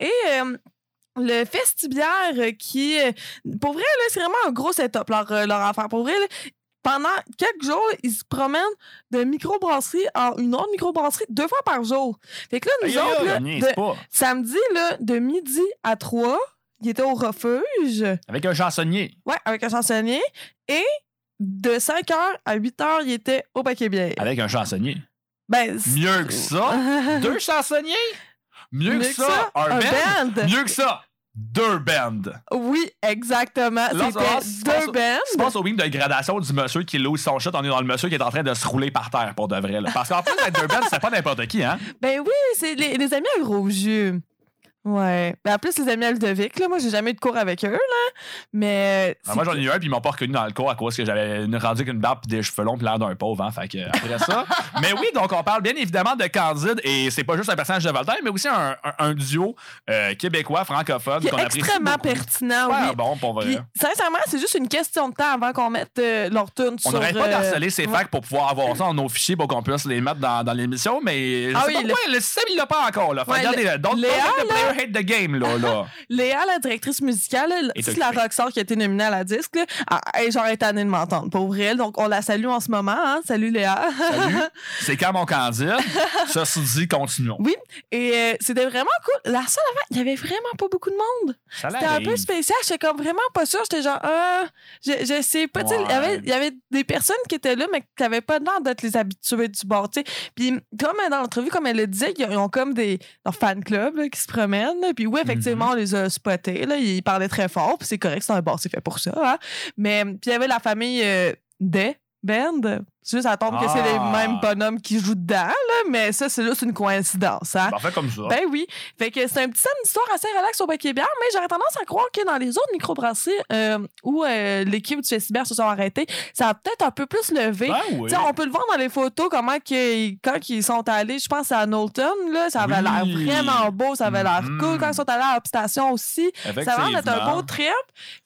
Et euh, le festibière euh, qui... Pour vrai, là, c'est vraiment un gros setup, leur, euh, leur affaire. Pour vrai, là, pendant quelques jours, ils se promènent de microbrasserie en une autre microbrasserie deux fois par jour. Fait que là, nous autres, là, de- samedi, là, de midi à 3, ils étaient au refuge. Avec un chansonnier. Ouais, avec un chansonnier. Et de 5h à 8h, il était au paquet bière. Avec un chansonnier. Ben, Mieux que ça. Deux chansonniers? Mieux, que, ça, un, band? Mieux que ça, deux bands. Oui, exactement. C'était deux Je bands. pense au beam de gradation du monsieur qui lose son shot. On est dans le monsieur qui est en train de se rouler par terre pour de vrai. là. Parce qu'en plus, être deux bands, c'est pas n'importe qui, hein? Ben oui, c'est les, les amis à gros jus. Ouais. Ben en plus, les amis à Ludovic, là, moi, j'ai jamais eu de cours avec eux, là. Mais. Ah, moi, j'en ai eu un, puis ils m'ont pas reconnu dans le cours à cause que j'avais une rendu avec une barbe des cheveux longs, puis l'air d'un pauvre, hein. Fait que, après ça. mais oui, donc, on parle bien évidemment de Candide, et c'est pas juste un personnage de Voltaire, mais aussi un, un- un duo euh, québécois, francophone, qu'on apprécie. extrêmement pertinent, Super oui. bon, pour vrai. Sincèrement, c'est juste une question de temps avant qu'on mette euh, leur tune On sur... n'arrête pas euh, d'harceler ces facs pour pouvoir avoir ça dans nos fichiers pour qu'on puisse les mettre dans, dans l'émission, mais je Ah sais oui, pas le- pourquoi le système il l'a pas encore. Là. Fait Ouais, regardez, le- Léa, hate the game. Là, là. Léa, la directrice musicale, Est c'est la rockstar qui a été nominée à la disque, là, ah, elle est genre étonnée de m'entendre, pour vrai. Donc, on la salue en ce moment. Hein? Salut Léa. Salut, c'est quand mon candide. Ceci dit, continuons. Oui, et euh, c'était vraiment cool. La salle avant, il y avait vraiment pas beaucoup de monde. Ça C'était un peu spécial. J'étais comme vraiment pas sûre. J'étais genre, ah, je, je sais pas. Il y avait- il y avait des personnes qui étaient là, mais qui n'avaient pas l'air d'être les habitués du bord. Puis, comme dans l'entrevue, comme elle le disait, ils ont comme des leur fan club là, qui se promènent. Puis, oui, effectivement, on les a spotés. Là. Ils parlaient très fort. Puis, c'est correct, c'est un bar, c'est fait pour ça. hein. Mais, puis, il y avait la famille euh, des Band. C'est juste, ça tombe que c'est les Ah. mêmes bonhommes qui jouent dedans, là, mais ça, c'est juste une coïncidence. Hein? Ben, fait comme ça. Ben oui. Fait que c'est un petit samedi soir assez relax au Bac Bière, mais j'aurais tendance à croire que dans les autres microbrasseries euh, où euh, l'équipe du Festibert se sont arrêtés, ça a peut-être un peu plus levé. Ben oui. Tu sais, on peut le voir dans les photos, comment quand ils sont allés, je pense à Knowlton, là, ça avait Oui. l'air vraiment beau, ça avait l'air Mhm. cool. Quand ils sont allés à Upstation aussi, ça avait l'air d'être un beau trip.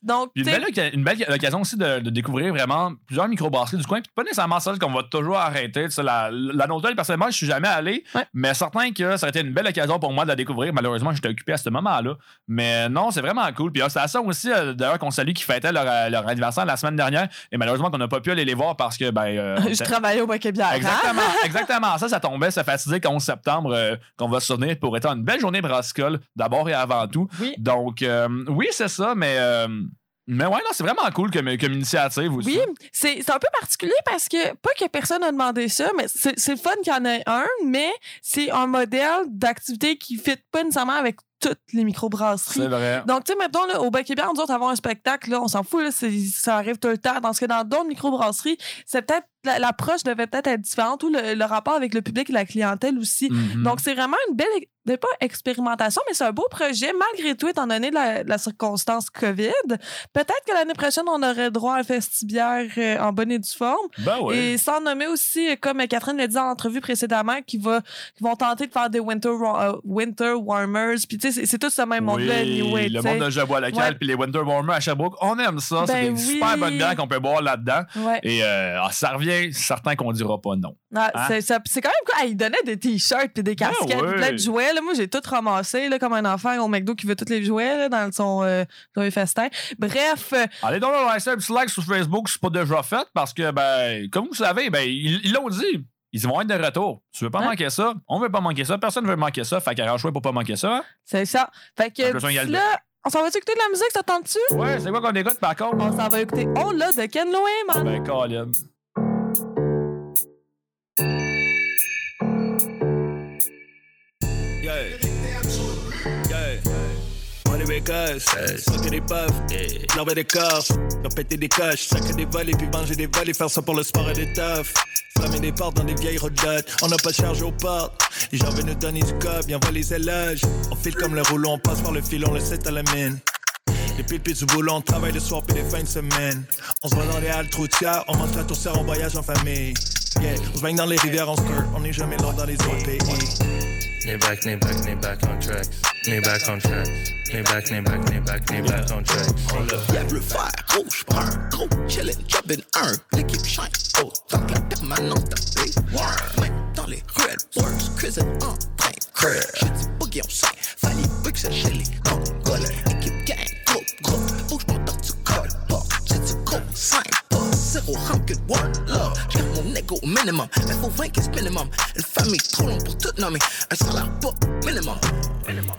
Donc, tu une sais, belle, une belle occasion aussi de, de découvrir vraiment plusieurs microbrasseries du coin. Puis pas nécessairement qu'on va toujours arrêter. Tu sais, la, la personnellement, je suis jamais allé. Ouais. Mais certain que ça aurait été une belle occasion pour moi de la découvrir. Malheureusement, j'étais occupé à ce moment-là. Mais non, c'est vraiment cool. Puis Station aussi, euh, d'ailleurs, qu'on salue, qui fêtait leur, euh, leur anniversaire la semaine dernière. Et malheureusement, qu'on n'a pas pu aller les voir parce que, ben. euh, je travaillais au Bière. hein? Exactement, exactement. Ça, ça tombait, ça fatidique 11 septembre euh, qu'on va se souvenir pour être une belle journée brassicole, d'abord et avant tout. Oui. Donc, euh, oui, c'est ça, mais, mais ouais, non, c'est vraiment cool comme, comme initiative aussi. Oui, c'est un peu particulier parce que, pas que personne n'a demandé ça, mais c'est c'est le fun qu'il y en ait un, mais c'est un modèle d'activité qui ne fit pas nécessairement avec toutes les microbrasseries. C'est vrai. Donc, tu sais, mettons, là, au Bec Bière, nous autres, avoir un spectacle, là, on s'en fout, là, ça arrive tout le temps. Dans ce que dans d'autres microbrasseries, c'est peut-être, la- l'approche devait peut-être être différente ou le, le rapport avec le public et la clientèle aussi. Mhm. Donc, c'est vraiment une belle, pas expérimentation, mais c'est un beau projet, malgré tout, étant donné la, la circonstance COVID. Peut-être que l'année prochaine, on aurait droit à un festibière euh, en bonne et due forme. ben ouais. Et sans nommer aussi, euh, comme Catherine l'a dit dans l'entrevue précédemment, qui, va, qui vont tenter de faire des winter, euh, winter warmers. Puis, tu c'est- tout ce même monde-là, oui, anyway, le monde de Jabois local Ouais. puis les Winter Warmer à Sherbrooke, on aime ça. c'est Ben des oui. super bonnes bières qu'on peut boire là-dedans. Ouais. Et euh, ah, ça revient, certain qu'on dira pas non. Ah, Hein? c'est, quand même quoi. Ah, ils donnaient des t-shirts puis des casquettes, ouais. puis plein de jouets. Là. Moi, j'ai tout ramassé là, comme un enfant au McDo qui veut tous les jouets là, dans son euh, joyeux festin. Bref, euh, Allez donc leur laisser un petit like sur Facebook si c'est pas déjà fait parce que, ben, comme vous savez, ben, ils l'ont dit. Ils vont être de retour. Tu veux pas manquer ça? On veut pas manquer ça. Personne veut manquer ça. Fait qu'arrange-toi pour pas manquer ça. hein? C'est ça. Fait que là, on s'en va écouter de la musique, ça tente-tu? Ouais, c'est quoi qu'on écoute par contre? On s'en va écouter On l'a de Ken Loeman. Ben, Colin. Bécosses, smoker des puffs, laver des coffres, faire péter des coches, sacrer des vols et puis manger des vols et faire ça pour le sport et des teufs. Flammer des portes dans des vieilles roulottes, on n'a pas de charge aux portes. Les gens veulent nous donner du cop, bien voit les éloges. On file comme le rouleau, on passe par le fil, on le set à la mine. Les pipis du boulot, on travaille le soir puis les fins de semaine. On se voit dans les halles troutières, on monte la tourcière, on voyage en famille. Yeah, on se baigne dans les rivières, on skirt, on n'est jamais loin dans les autres pays. Knee back, knee back, knee back on tracks. Knee back on tracks. Knee back, knee back, knee back, knee back on tracks. Y'a le fer, rouge, brun, gros challenge, job in un, l'équipe shine, oh, tant que la permanence tapée, war, même dans les ruelles, works, cuisine en train, crash, j'ai du boogie on sein, fallait buxer chez les Congolais, équipe gang, groupe, groupe, bouge mon temps, tu colles pas, c'est du gros, simple, pas, zéro rancune, one love, j'ai mon ego au minimum, mais faut vaincre ce minimum, une famille trop longue pour tout nommer, un salaire pas minimum, minimum.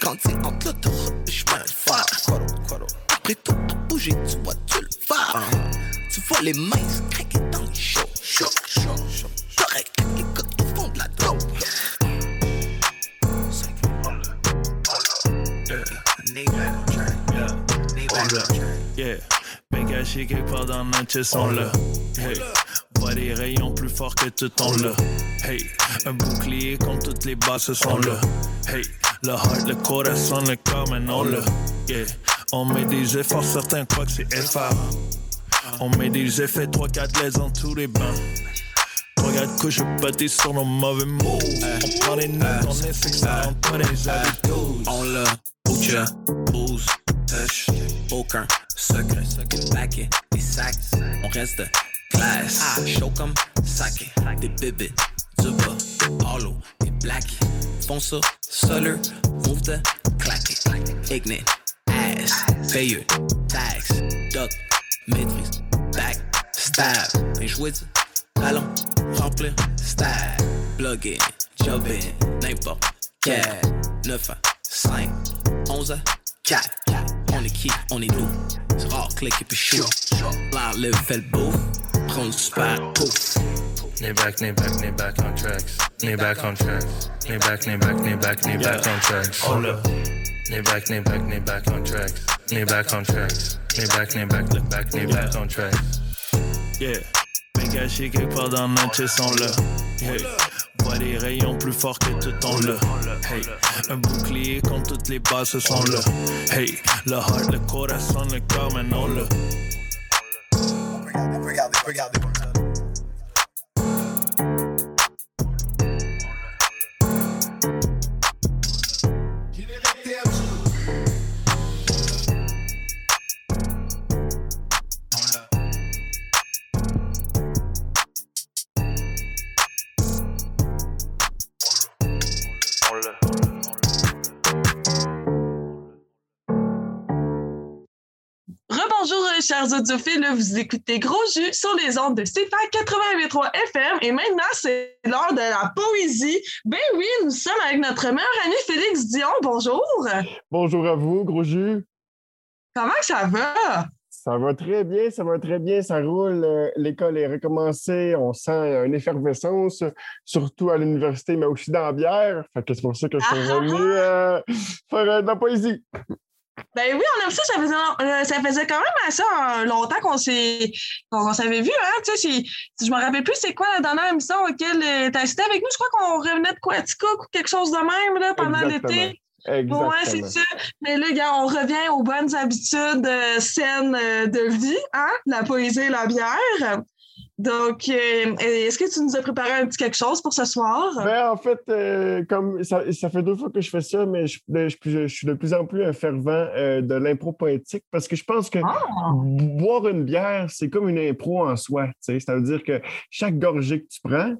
Grandi entre l'autoroute et chemin de fer. Après tout, pour bouger, tu vois, tu le vas. Tu vois les mains craquer dans les shows. Show, show, show. Correct, écoute, ils font de la dope. Yeah, ben caché quelque part dans notre chest, on l'a. Hey, vois des rayons plus forts que tout on l'a. Hey, un bouclier contre toutes les basses sont là. Hey, le heart, le corazon, le corps, maintenant on l'a. Yeah, on met des efforts, certains croient que c'est FR. On met des effets 3-4 les dans tous les bains. Regarde que je bâtis sur nos mauvais mots. On prend les notes, on essaie que ça rentre pas dans les habitudes. On l'a, Oucha, booze, touch, aucun secret. Paquet, des sacs, on reste classe. Chaud comme saké, des bébés, du bas, hollow, des blacks. Font ça, seul, move de claquer. Ignite, ass, payeux, tax, duck, maîtrise, back, stab. Mais jouer du ballon, remplir, stab, plug in, job in, n'importe quel. 9 à 5, 11 à 4. On est qui, on est nous. C'est rare, click et puis shoot. L'enlève fait le beau. Prends le super pouf. Knee back, knee back, knee back on tracks. Knee back on tracks. Knee back, knee back, knee back, knee back on tracks. On l'a. Knee back, knee back, knee back on tracks. Knee back on tracks. Knee back, knee back, knee back, knee back on tracks. Yeah. Caché quelque part dans notre on l'a. Hey. Vois des rayons plus forts que tout on l'a. Hey. Un bouclier contre toutes les basses sont là. Hey. Le heart, le corazon, le corps, maintenant l'a. Rebonjour, euh, chers audiophiles. Vous écoutez Gros Jus sur les ondes de CFAC 88.3 FM. Et maintenant, c'est l'heure de la poésie. Ben oui, nous sommes avec notre meilleur ami Félix Dion. Bonjour. Bonjour à vous, gros jus. Comment ça va? Ça va très bien, ça va très bien, ça roule. Euh, L'école est recommencée, on sent une effervescence, surtout à l'université, mais aussi dans la bière. Fait que c'est pour ça que je suis Ah! venu euh, faire euh, de la poésie. Ben oui, on aime ça. Ça faisait, euh, ça faisait quand même assez euh, longtemps qu'on s'est qu'on, s'avait vu. Hein? Tu sais, je me rappelle plus, c'est quoi la dernière émission auquel tu as assisté avec nous? Je crois qu'on revenait de Quaticook ou quelque chose de même là, pendant l'été. Exactement. Ouais, c'est ça. Mais là, gars, on revient aux bonnes habitudes euh, saines euh, de vie, hein? La poésie et la bière. Donc, euh, est-ce que tu nous as préparé un petit quelque chose pour ce soir? Ben, en fait, euh, comme ça, ça fait deux fois que je fais ça, mais je, je- je- je suis de plus en plus un fervent euh, de l'impro poétique parce que je pense que Ah! boire une bière, c'est comme une impro en soi. tu sais. Ça veut dire que chaque gorgée que tu prends,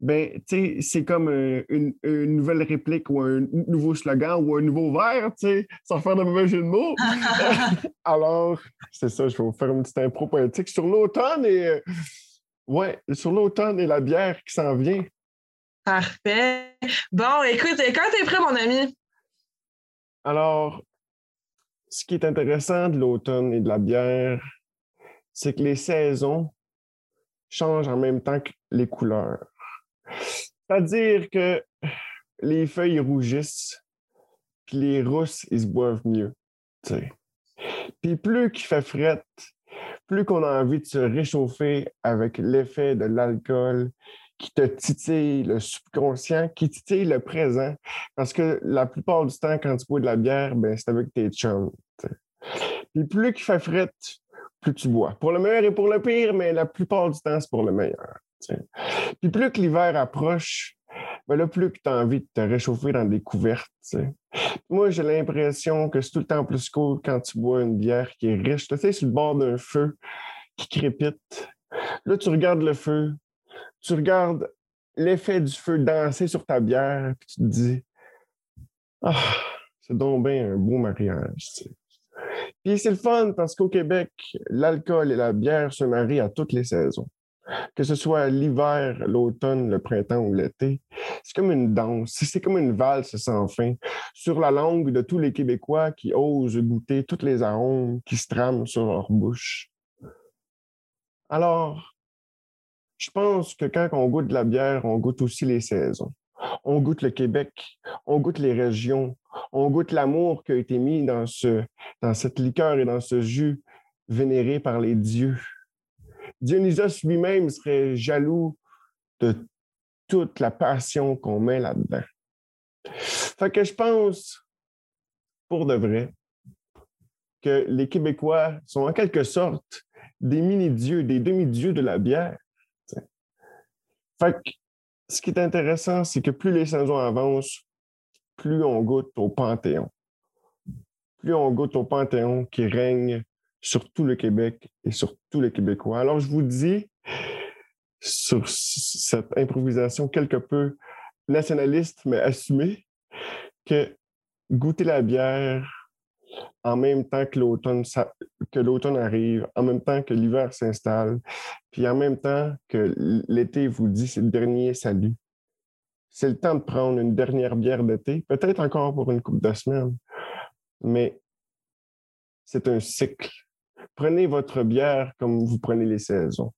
ben, c'est comme une, une nouvelle réplique ou un nouveau slogan ou un nouveau verre, tu sais, sans faire de mauvais jeu de mots. Alors, c'est ça, je vais vous faire une petite impro poétique sur l'automne et Ouais, sur l'automne et la bière qui s'en vient. Parfait. Bon, écoute, quand t'es prêt, mon ami? Alors, ce qui est intéressant de l'automne et de la bière, c'est que les saisons changent en même temps que les couleurs. C'est-à-dire que les feuilles rougissent, puis les rousses, ils se boivent mieux. Puis plus qu'il fait fret, plus qu'on a envie de se réchauffer avec l'effet de l'alcool qui te titille le subconscient, qui titille le présent. Parce que la plupart du temps, quand tu bois de la bière, ben, c'est avec tes chums. Puis plus qu'il fait fret, plus tu bois. Pour le meilleur et pour le pire, mais la plupart du temps, c'est pour le meilleur. Puis plus que l'hiver approche, ben là, plus que tu as envie de te réchauffer dans des couvertes. Moi, j'ai l'impression que c'est tout le temps plus cool quand tu bois une bière qui est riche. Tu sais, sur le bord d'un feu qui crépite. Là, tu regardes le feu, tu regardes l'effet du feu danser sur ta bière, puis tu te dis Ah, c'est donc bien un beau mariage. Puis c'est le fun parce qu'au Québec, l'alcool et la bière se marient à toutes les saisons. Que ce soit l'hiver, l'automne, le printemps ou l'été, c'est comme une danse, c'est comme une valse sans fin sur la langue de tous les Québécois qui osent goûter tous les arômes qui se trament sur leur bouche. Alors, je pense que quand on goûte de la bière, on goûte aussi les saisons. On goûte le Québec, on goûte les régions, on goûte l'amour qui a été mis dans, ce, dans cette liqueur et dans ce jus vénéré par les dieux. Dionysos lui-même serait jaloux de toute la passion qu'on met là-dedans. Fait que je pense, pour de vrai, que les Québécois sont en quelque sorte des mini-dieux, des demi-dieux de la bière. Fait que ce qui est intéressant, c'est que plus les saisons avancent, plus on goûte au Panthéon. Plus on goûte au Panthéon qui règne sur tout le Québec et sur tous les Québécois. Alors, je vous dis, sur cette improvisation quelque peu nationaliste, mais assumée, que goûter la bière en même temps que l'automne arrive, en même temps que l'hiver s'installe, puis en même temps que l'été vous dit c'est le dernier salut. C'est le temps de prendre une dernière bière d'été, peut-être encore pour une couple de semaines, mais c'est un cycle. Prenez votre bière comme vous prenez les saisons,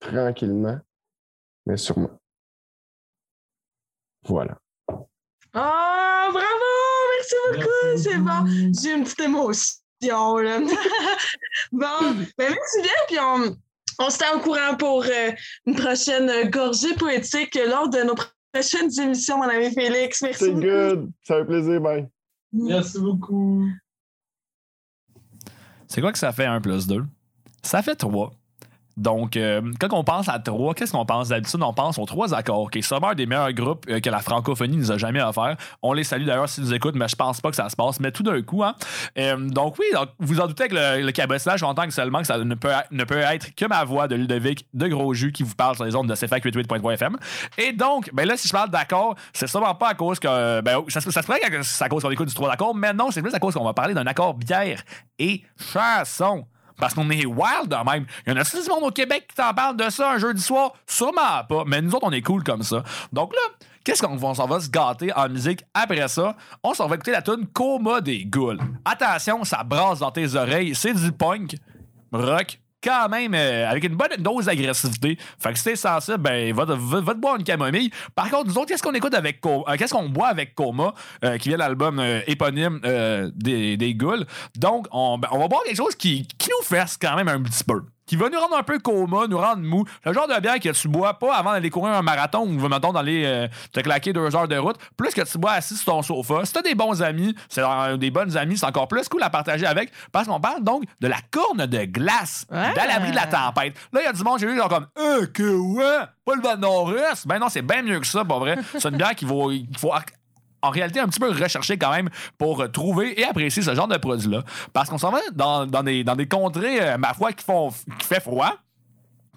tranquillement, mais sûrement. Voilà. Oh, bravo! Merci beaucoup! C'est bon. J'ai une petite émotion, là. bon, ben merci bien, puis on, on se tient au courant pour euh, une prochaine gorgée poétique lors de nos prochaines émissions, mon ami Félix. Merci C'est good. Ça fait plaisir, bye. Merci beaucoup. C'est quoi que ça fait 1 plus 2? Ça fait 3. Donc, euh, quand on pense à 3, qu'est-ce qu'on pense? D'habitude? On pense aux trois accords, qui sont un des meilleurs groupes euh, que la francophonie nous a jamais offert. On les salue d'ailleurs s'ils nous écoutent, mais je pense pas que ça se passe. Mais tout d'un coup, hein. Euh, donc, oui, donc, vous en doutez que le, le cabotinage, j'entends que seulement que ça ne peut, ne peut être que ma voix de Ludovic de Gros Jus qui vous parle sur les ondes de CFAC 88.3 Et donc, ben là, si je parle d'accords, c'est sûrement pas à cause que. Ben, ça, ça se pourrait que c'est à cause qu'on écoute du 3 d'accords, mais non, c'est plus à cause qu'on va parler d'un accord bière et chanson. Parce qu'on est wild de même. Il y en a six monde au Québec qui t'en parle de ça un jeudi soir? Sûrement pas. Mais nous autres, on est cool comme ça. Donc là, qu'est-ce qu'on va, va se gâter en musique après ça? On s'en va écouter la tune Coma des Goules. Attention, ça brasse dans tes oreilles. C'est du punk, rock, quand même euh, avec une bonne dose d'agressivité. Fait que si t'es sensible, ben, va, te- boire une camomille. Par contre, nous autres, qu'est-ce qu'on écoute avec euh, Qu'est-ce qu'on boit avec Coma, euh, qui vient de l'album euh, éponyme des, des Goules. Donc, on, ben, on va boire quelque chose qui, qui nous fasse quand même un petit peu. Qui va nous rendre un peu coma, nous rendre mou. Le genre de bière que tu bois pas avant d'aller courir un marathon ou, mettons, d'aller euh, te claquer deux heures de route. Plus que tu bois assis sur ton sofa. Si t'as des bons amis, c'est euh, des bonnes amies, c'est encore plus cool à partager avec. Parce qu'on parle donc de la corne de glace, Ouais. l'abri de la tempête. Là, il y a du monde, j'ai vu, genre comme, euh, que ouais, pas le Val Nord-Est. Ben non, c'est bien mieux que ça, pas vrai. C'est une bière qu'il faut, qu'il faut en réalité un petit peu rechercher quand même pour euh, trouver et apprécier ce genre de produit-là. Parce qu'on s'en va dans, dans des, dans des contrées, euh, ma foi, qui, font, qui fait froid.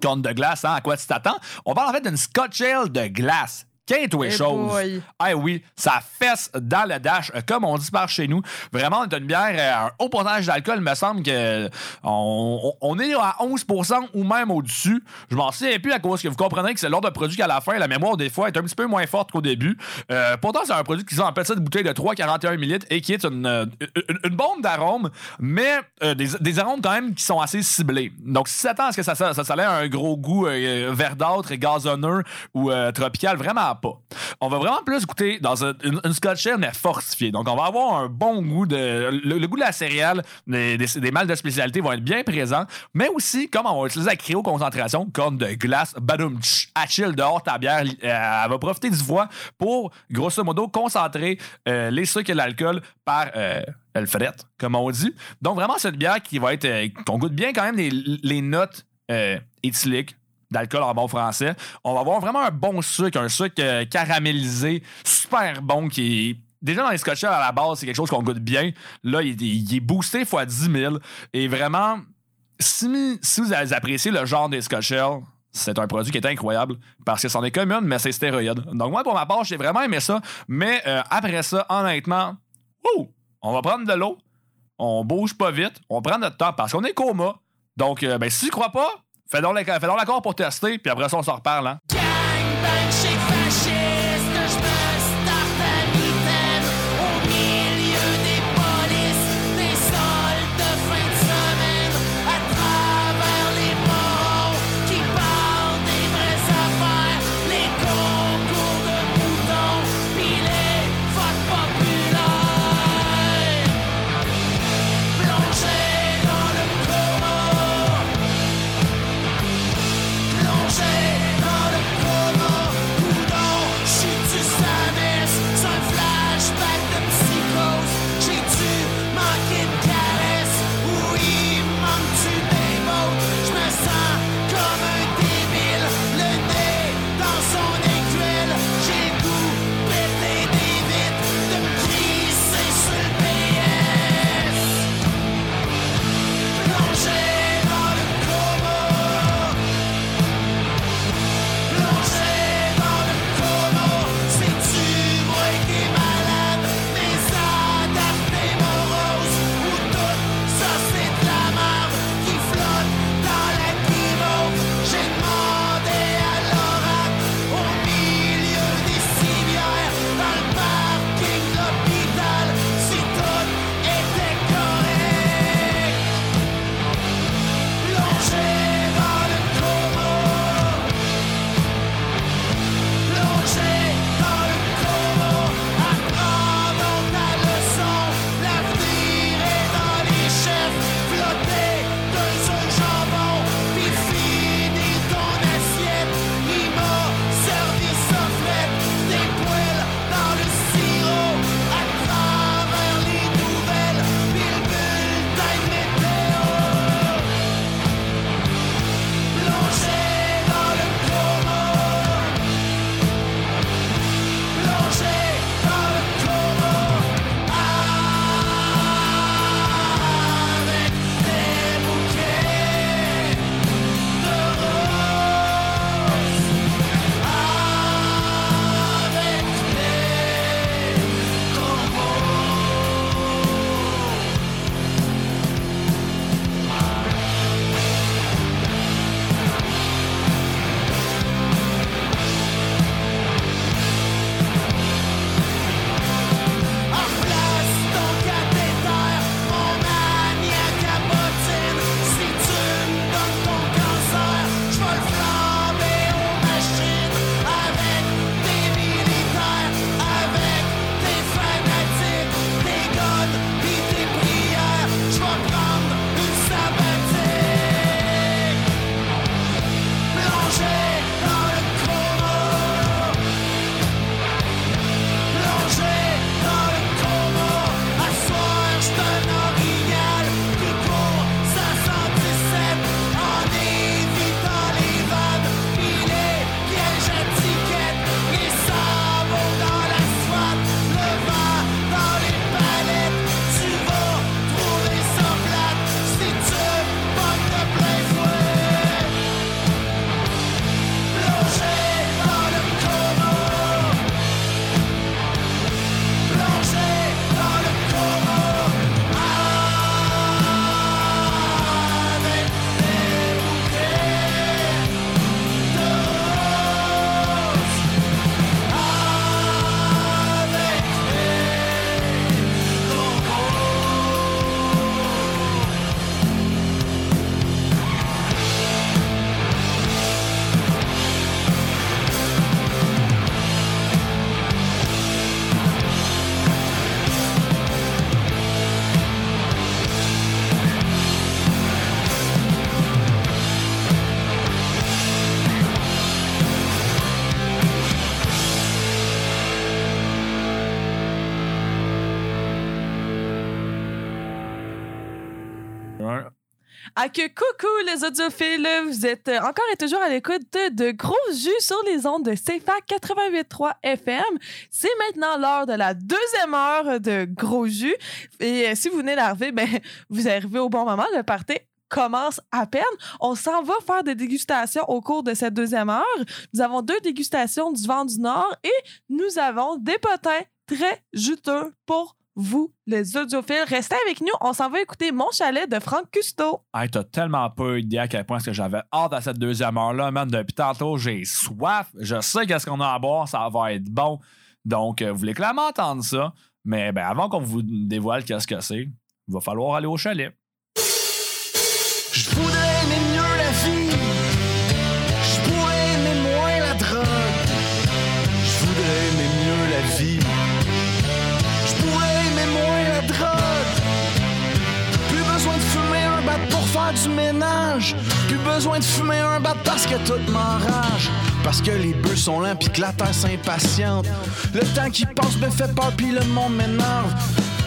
De glace, hein, à quoi tu t'attends? On parle en fait d'une Scotch Ale de glace. Quinte Eh chose. Ah oui, ça fesse dans le dash, euh, comme on dit par chez nous. Vraiment, on une bière euh, un haut pourcentage d'alcool. Il me semble que on, on- est à 11% ou même au-dessus. Je m'en souviens plus à cause que vous comprenez que c'est l'ordre de produit qu'à la fin, la mémoire, des fois, est un petit peu moins forte qu'au début. Euh, pourtant, c'est un produit qui s'appelle ça de bouteille de 3,41 ml et qui est une, euh, une, une bombe d'arômes, mais euh, des, des arômes quand même qui sont assez ciblés. Donc, si tu t'attends à ce que ça, ça, ça, ça ait un gros goût euh, verdâtre, gazonneux ou euh, tropical, vraiment pas. On va vraiment plus goûter dans un- une, une Scotch mais fortifiée. Donc, on va avoir un bon goût de. Le, goût de la céréale, des, des, des mâles de spécialité vont être bien présents, mais aussi, comme on va utiliser la cryo-concentration, comme de glace, badum, tch, à chill dehors, ta bière, euh, elle va profiter du foie pour, grosso modo, concentrer euh, les sucres et l'alcool par. Euh, le fret, comme on dit. Donc, vraiment, cette bière qui va être. euh, qu'on goûte bien quand même les, les notes éthyliques, d'alcool en bon français. On va avoir vraiment un bon sucre, un sucre euh, caramélisé, super bon qui est. Déjà dans les scotch à la base, c'est quelque chose qu'on goûte bien. Là, il, est- boosté x 10 000. Et vraiment, si, si vous appréciez le genre des scotch c'est un produit qui est incroyable parce que c'en est commune, mais c'est stéroïde. Donc, moi, pour ma part, j'ai vraiment aimé ça. Mais euh, après ça, honnêtement, wouh, on va prendre de l'eau, on bouge pas vite, on prend notre temps parce qu'on est coma. Donc, euh, ben, si tu crois pas, fais donc l'accord pour tester, puis après ça, on s'en reparle. Hein? À que coucou les audiophiles, vous êtes encore et toujours à l'écoute de, de Gros Jus sur les ondes de CFA 88.3 FM. C'est maintenant l'heure de la deuxième heure de Gros Jus. Et euh, si vous venez d'arriver, ben, vous arrivez au bon moment. Le party commence à peine. On s'en va faire des dégustations au cours de cette deuxième heure. Nous avons deux dégustations du vent du Nord et nous avons des potins très juteux pour vous, les audiophiles. Restez avec nous. On s'en va écouter Mon chalet de Franck Custo. Hey, t'as tellement pas idée à quel point est-ce que j'avais hâte à cette deuxième heure-là, man. Depuis tantôt, j'ai soif. Je sais qu'est-ce qu'on a à boire, ça va être bon. Donc, euh, vous voulez clairement entendre ça. Mais ben, avant qu'on vous dévoile qu'est-ce que c'est, il va falloir aller au chalet. Du ménage. Plus besoin de fumer un bat parce que tout m'enrage. Parce que les bœufs sont lents pis que la terre s'impatiente. Le temps qui passe me fait peur pis le monde m'énerve.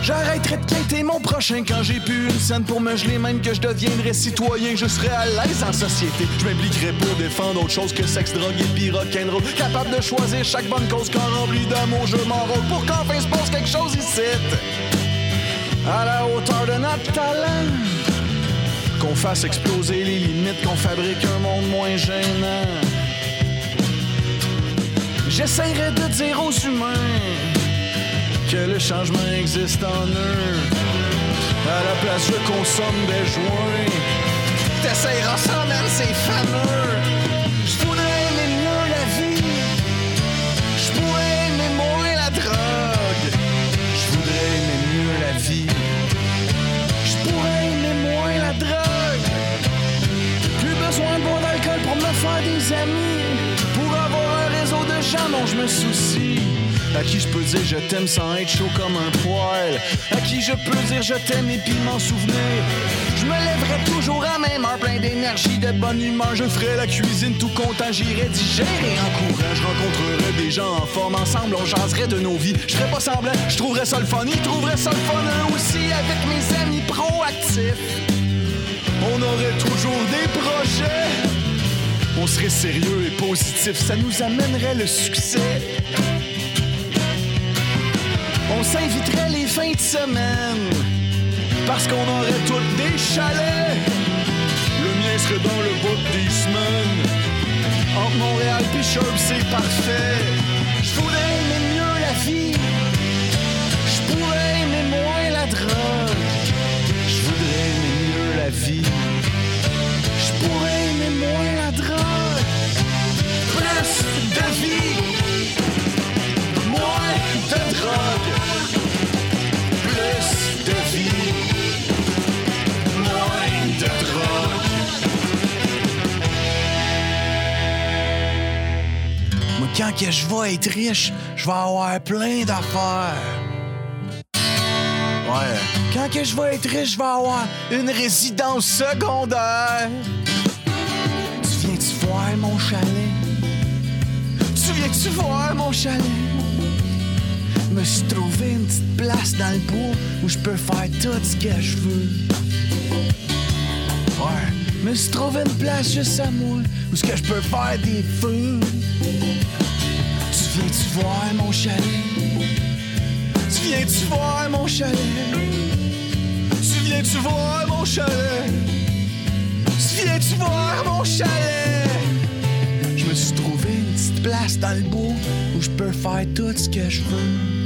J'arrêterai de quitter mon prochain quand j'ai plus une scène pour me geler, même que je deviendrai citoyen, je serai à l'aise en société. Je m'impliquerai pour défendre autre chose que sexe, drogue et pis rock'n'roll. Capable de choisir chaque bonne cause quand rempli d'amour, je m'enrôle pour qu'enfin se passe quelque chose ici. À la hauteur de notre talent. Qu'on fasse exploser les limites, qu'on fabrique un monde moins gênant. J'essaierai de dire aux humains que le changement existe en eux. À la place, je consomme des joints. T'essayeras ça, même, c'est fameux. Pour avoir un réseau de gens dont je me soucie. À qui je peux dire je t'aime sans être chaud comme un poil. À qui je peux dire je t'aime et puis m'en souvenir. Je me lèverai toujours à même heure, plein d'énergie, de bonne humeur. Je ferai la cuisine tout content, j'irai digérer en courant. Je rencontrerai des gens en forme, ensemble on jaserait de nos vies. Je ferai pas semblant, je trouverais ça le fun, ils trouveraient ça le fun eux aussi avec mes amis proactifs. On aurait toujours des projets. On serait sérieux et positif, ça nous amènerait le succès. On s'inviterait les fins de semaine parce qu'on aurait toutes des chalets. Le mien serait dans le bout des semaines. Entre Montréal et c'est parfait. Je voudrais aimer mieux la vie. Je pourrais aimer moins la drogue. Je voudrais aimer mieux la vie. Je pourrais moins la drogue. Plus de vie. Moins de drogue. Plus de vie. Moins de drogue. Moi, quand que je vais être riche, je vais avoir plein d'affaires. Ouais. Quand que je vais être riche, je vais avoir une résidence secondaire. Tu voir mon chalet? Me suis trouvé une petite place dans le bois où je peux faire tout ce que je veux. Ouais, me suis trouvé une place juste à moi où ce que je peux faire des feux. Tu viens-tu voir mon chalet? Tu viens-tu voir mon chalet? Tu viens-tu voir mon chalet? Tu viens-tu voir mon chalet? Je me suis trouvé place dans le bois où je peux faire tout ce que je veux.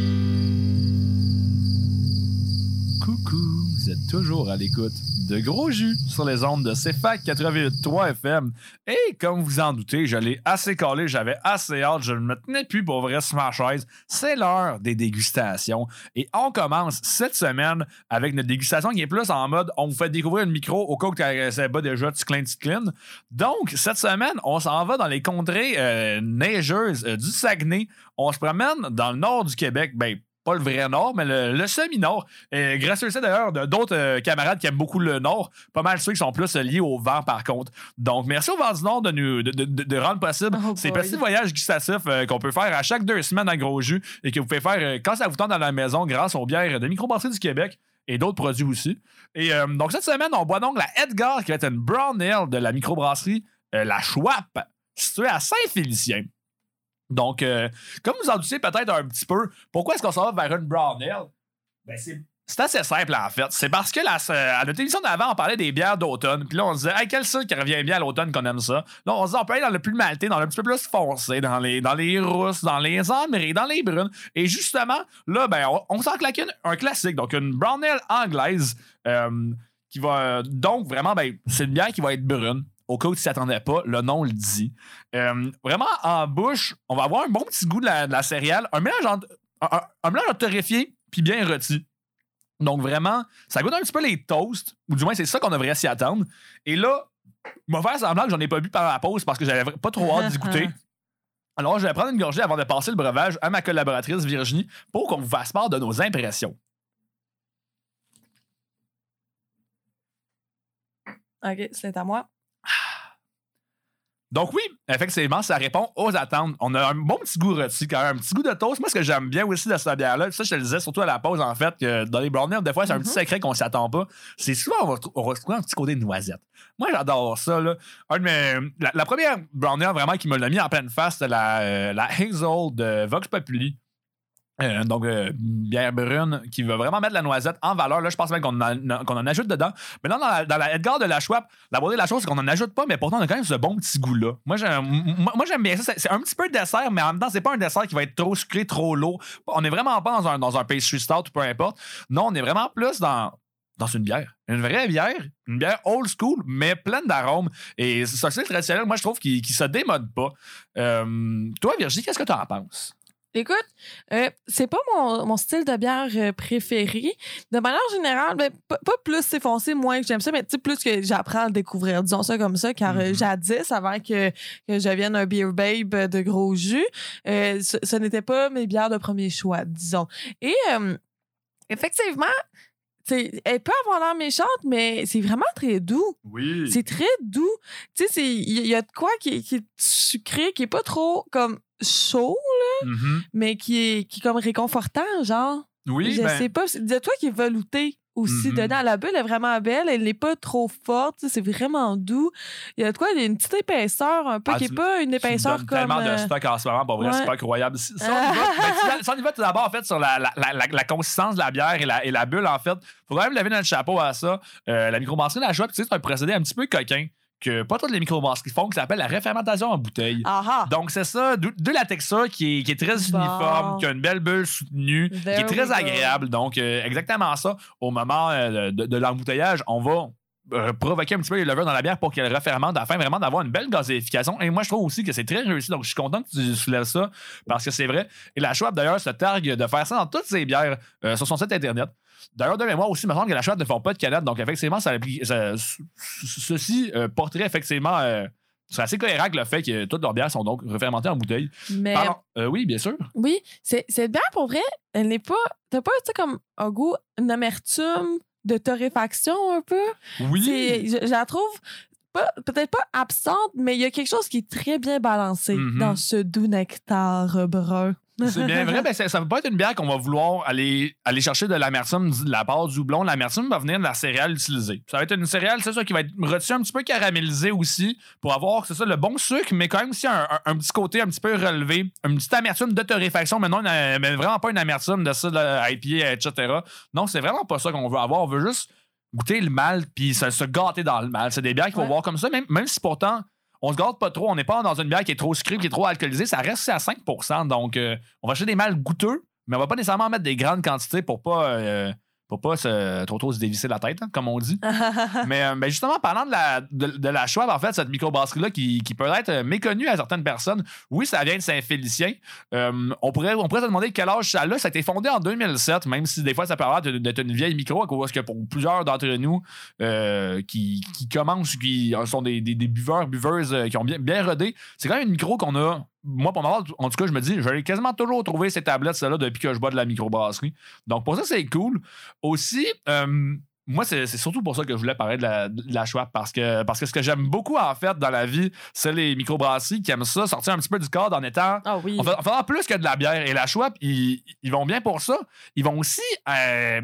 Toujours à l'écoute de Gros Jus sur les ondes de CFAC 88.3 FM. Et comme vous en doutez, je l'ai assez collé, j'avais assez hâte, je ne me tenais plus pour vrai sur ma chaise. C'est l'heure des dégustations. Et on commence cette semaine avec notre dégustation qui est plus en mode on vous fait découvrir le micro au cas où tu sais pas déjà tu clin, tu clin. Donc, cette semaine, on s'en va dans les contrées euh, neigeuses euh, du Saguenay. On se promène dans le nord du Québec. Ben, pas le vrai nord, mais le, le semi-nord. Et grâce à ça, d'ailleurs, d'autres euh, camarades qui aiment beaucoup le nord, pas mal ceux qui sont plus liés au vent, par contre. Donc, merci au vent du nord de, nous, de, de- de- de rendre possible Oh ces petits voyages gustatifs euh, qu'on peut faire à chaque deux semaines à Gros Jus et que vous pouvez faire euh, quand ça vous tente dans la maison grâce aux bières de Microbrasserie du Québec et d'autres produits aussi. Et euh, donc, cette semaine, on boit donc la Edgar, qui va être une brown ale de la microbrasserie La Schwab, située à Saint-Félicien. Donc, euh, comme vous en doutez peut-être un petit peu, pourquoi est-ce qu'on s'en va vers une brown ale? Ben, c'est assez simple, en fait. C'est parce que la, à notre émission d'avant, on parlait des bières d'automne. Puis là, on se disait, hey, quel sucre qui revient bien à l'automne qu'on aime ça? Là, on se dit, on peut aller dans le plus maltais, dans le petit peu plus foncé, dans les, dans les rousses, dans les ambrées, dans les brunes. Et justement, là, ben, on, on s'en claque un classique. Donc, une brown ale anglaise euh, qui va. Donc, vraiment, ben, c'est une bière qui va être brune. Au cas où tu t'y attendais pas, le nom le dit. Euh, vraiment, en bouche, on va avoir un bon petit goût de la, de la céréale. Un mélange entre, un, un- un mélange torréfié puis bien rôti. Donc vraiment, ça goûte un petit peu les toasts, ou du moins c'est ça qu'on devrait s'y attendre. Et là, je vais faire semblant que j'en ai pas bu pendant la pause parce que j'avais pas trop hâte d'y goûter. Alors, je vais prendre une gorgée avant de passer le breuvage à ma collaboratrice Virginie pour qu'on vous fasse part de nos impressions. OK, c'est à moi. Donc oui, effectivement, ça répond aux attentes. On a un bon petit goût rôti, quand même, un petit goût de toast. Moi, ce que j'aime bien aussi de cette bière-là, ça, je te le disais surtout à la pause, en fait, que dans les brownies, des fois, c'est un petit secret qu'on s'y attend pas. C'est souvent, on va, trou- on va trouver un petit côté noisette. Moi, j'adore ça. Là. Un de mes- la, la première brownie, vraiment, qui me l'a mis en pleine face, c'était la, euh, la Hazel de Vox Populi. Euh, donc, euh, bière brune qui va vraiment mettre la noisette en valeur. Là, je pense même qu'on en, ajoute dedans. Mais là, dans la, Edgar de la Schwab, la beauté de la chose, c'est qu'on n'en ajoute pas, mais pourtant, on a quand même ce bon petit goût-là. Moi, j'aime, bien ça. C'est- C'est un petit peu de dessert, mais en même temps, c'est pas un dessert qui va être trop sucré, trop lourd. On est vraiment pas dans un, dans un pastry stout ou peu importe. Non, on est vraiment plus dans dans une bière. Une vraie bière, une bière old school, mais pleine d'arômes. Et c'est un style traditionnel, moi, je trouve, qui, qui se démode pas. Euh, toi, Virginie, qu'est-ce que tu en penses? Écoute, euh, c'est pas mon, mon style de bière euh, préféré. De manière générale, ben, pas, plus c'est foncé, moins que j'aime ça, mais plus que j'apprends à le découvrir. Disons ça comme ça, car euh, Mhm. jadis, avant que, que je devienne un beer babe de gros jus, euh, ce, ce n'était pas mes bières de premier choix, disons. Et effectivement, elle peut avoir l'air méchante, mais c'est vraiment très doux. Oui. C'est très doux. Tu sais, il y, a de quoi qui, est- qui est sucré, qui est pas trop comme chaud, Mhm. mais qui est, qui est comme réconfortant, genre. Oui, Je ben, sais pas. c'est- Dis-toi qu'il est velouté aussi Mhm. dedans. La bulle est vraiment belle. Elle n'est pas trop forte. tu C'est vraiment doux. Il y a de quoi? Il y a une petite épaisseur un peu Ah, qui tu- est pas une tu épaisseur donnes comme. tellement de euh, stock en ce moment, pour vrai, ouais. c'est pas incroyable. Si, si on y va, ben, si- on y va tout d'abord, en fait, sur la, la, la, consistance de la bière et la, et la bulle, en fait, faut quand même lever notre chapeau à ça. Euh, la microbrasserie de la joie, tu sais, c'est un procédé un petit peu coquin que pas toutes les microbrasseries font, qui s'appelle la réfermentation en bouteille. Ah ah. Donc, c'est ça, de, de la texture qui est, qui est très Bon. uniforme, qui a une belle bulle soutenue, qui est très agréable. Donc, euh, exactement ça. Au moment euh, de, de l'embouteillage, on va euh, provoquer un petit peu les levures dans la bière pour qu'elle refermente afin vraiment d'avoir une belle gazéification. Et moi, je trouve aussi que c'est très réussi. Donc, je suis content que tu soulèves ça parce que c'est vrai. Et la Schwab, d'ailleurs, se targue de faire ça dans toutes ses bières euh, sur son site Internet. D'ailleurs, de mémoire aussi, il me semble que la Schwab ne font pas de canettes. Donc, effectivement, ça, ça- ce- ceci euh, porterait effectivement. euh, c'est assez cohérent avec le fait que toutes leurs bières sont donc refermentées en bouteille. Mais Pardon. Euh, oui, bien sûr. oui, c'est cette bière, pour vrai, elle n'est pas. T'as pas, tu sais, comme un goût, une amertume de torréfaction un peu? Oui. Je, je la trouve pas- peut-être pas absente, mais il y a quelque chose qui est très bien balancé Mhm. dans ce doux nectar brun. C'est bien vrai. Ben, ça, ça peut pas être une bière qu'on va vouloir aller, aller chercher de l'amertume de la part du houblon. L'amertume va venir de la céréale utilisée. Ça va être une céréale, c'est ça, qui va être rôtie un petit peu caramélisée aussi pour avoir, c'est ça, le bon sucre, mais quand même aussi un, un- un petit côté un petit peu relevé. Une petite amertume de torréfaction, mais non, une- mais vraiment pas une amertume de ça, de IPA, etc. Non, c'est vraiment pas ça qu'on veut avoir. On veut juste goûter le mal puis se, se gâter dans le mal. C'est des bières qu'il faut Ouais. voir comme ça, même, même si pourtant on se gâte pas trop. On n'est pas dans une bière qui est trop sucrée, qui est trop alcoolisée. Ça reste à 5% Donc, euh, on va acheter des mâles goûteux, mais on va pas nécessairement mettre des grandes quantités pour pas, euh, pour pas se, trop trop se dévisser la tête, hein, comme on dit. mais, euh, ben, justement, parlant de la, de, de la Schwab, en fait, cette microbrasserie-là qui, qui peut être euh, méconnue à certaines personnes, oui, ça vient de Saint-Félicien. Euh, on, pourrait, on pourrait se demander quel âge ça a. Ça a été fondé en 2007, même si des fois, ça peut avoir d'être une vieille micro, à cause que pour plusieurs d'entre nous euh, qui, qui commencent, qui sont des, des, des buveurs, buveuses euh, qui ont bien, bien rodé, c'est quand même une micro qu'on a. Moi, pour ma part, en tout cas, je me dis, j'allais quasiment toujours trouver ces tablettes, celles-là, depuis que je bois de la microbrasserie. Donc, pour ça, c'est cool. Aussi, euh, moi, c'est surtout pour ça que je voulais parler de la, de la Schwab, parce que, parce que ce que j'aime beaucoup, en fait, dans la vie, c'est les microbrasseries qui aiment ça, sortir un petit peu du cadre en étant Ah oui. en fait- en faisant plus que de la bière. Et la Schwab, ils, ils vont bien pour ça. Ils vont aussi euh,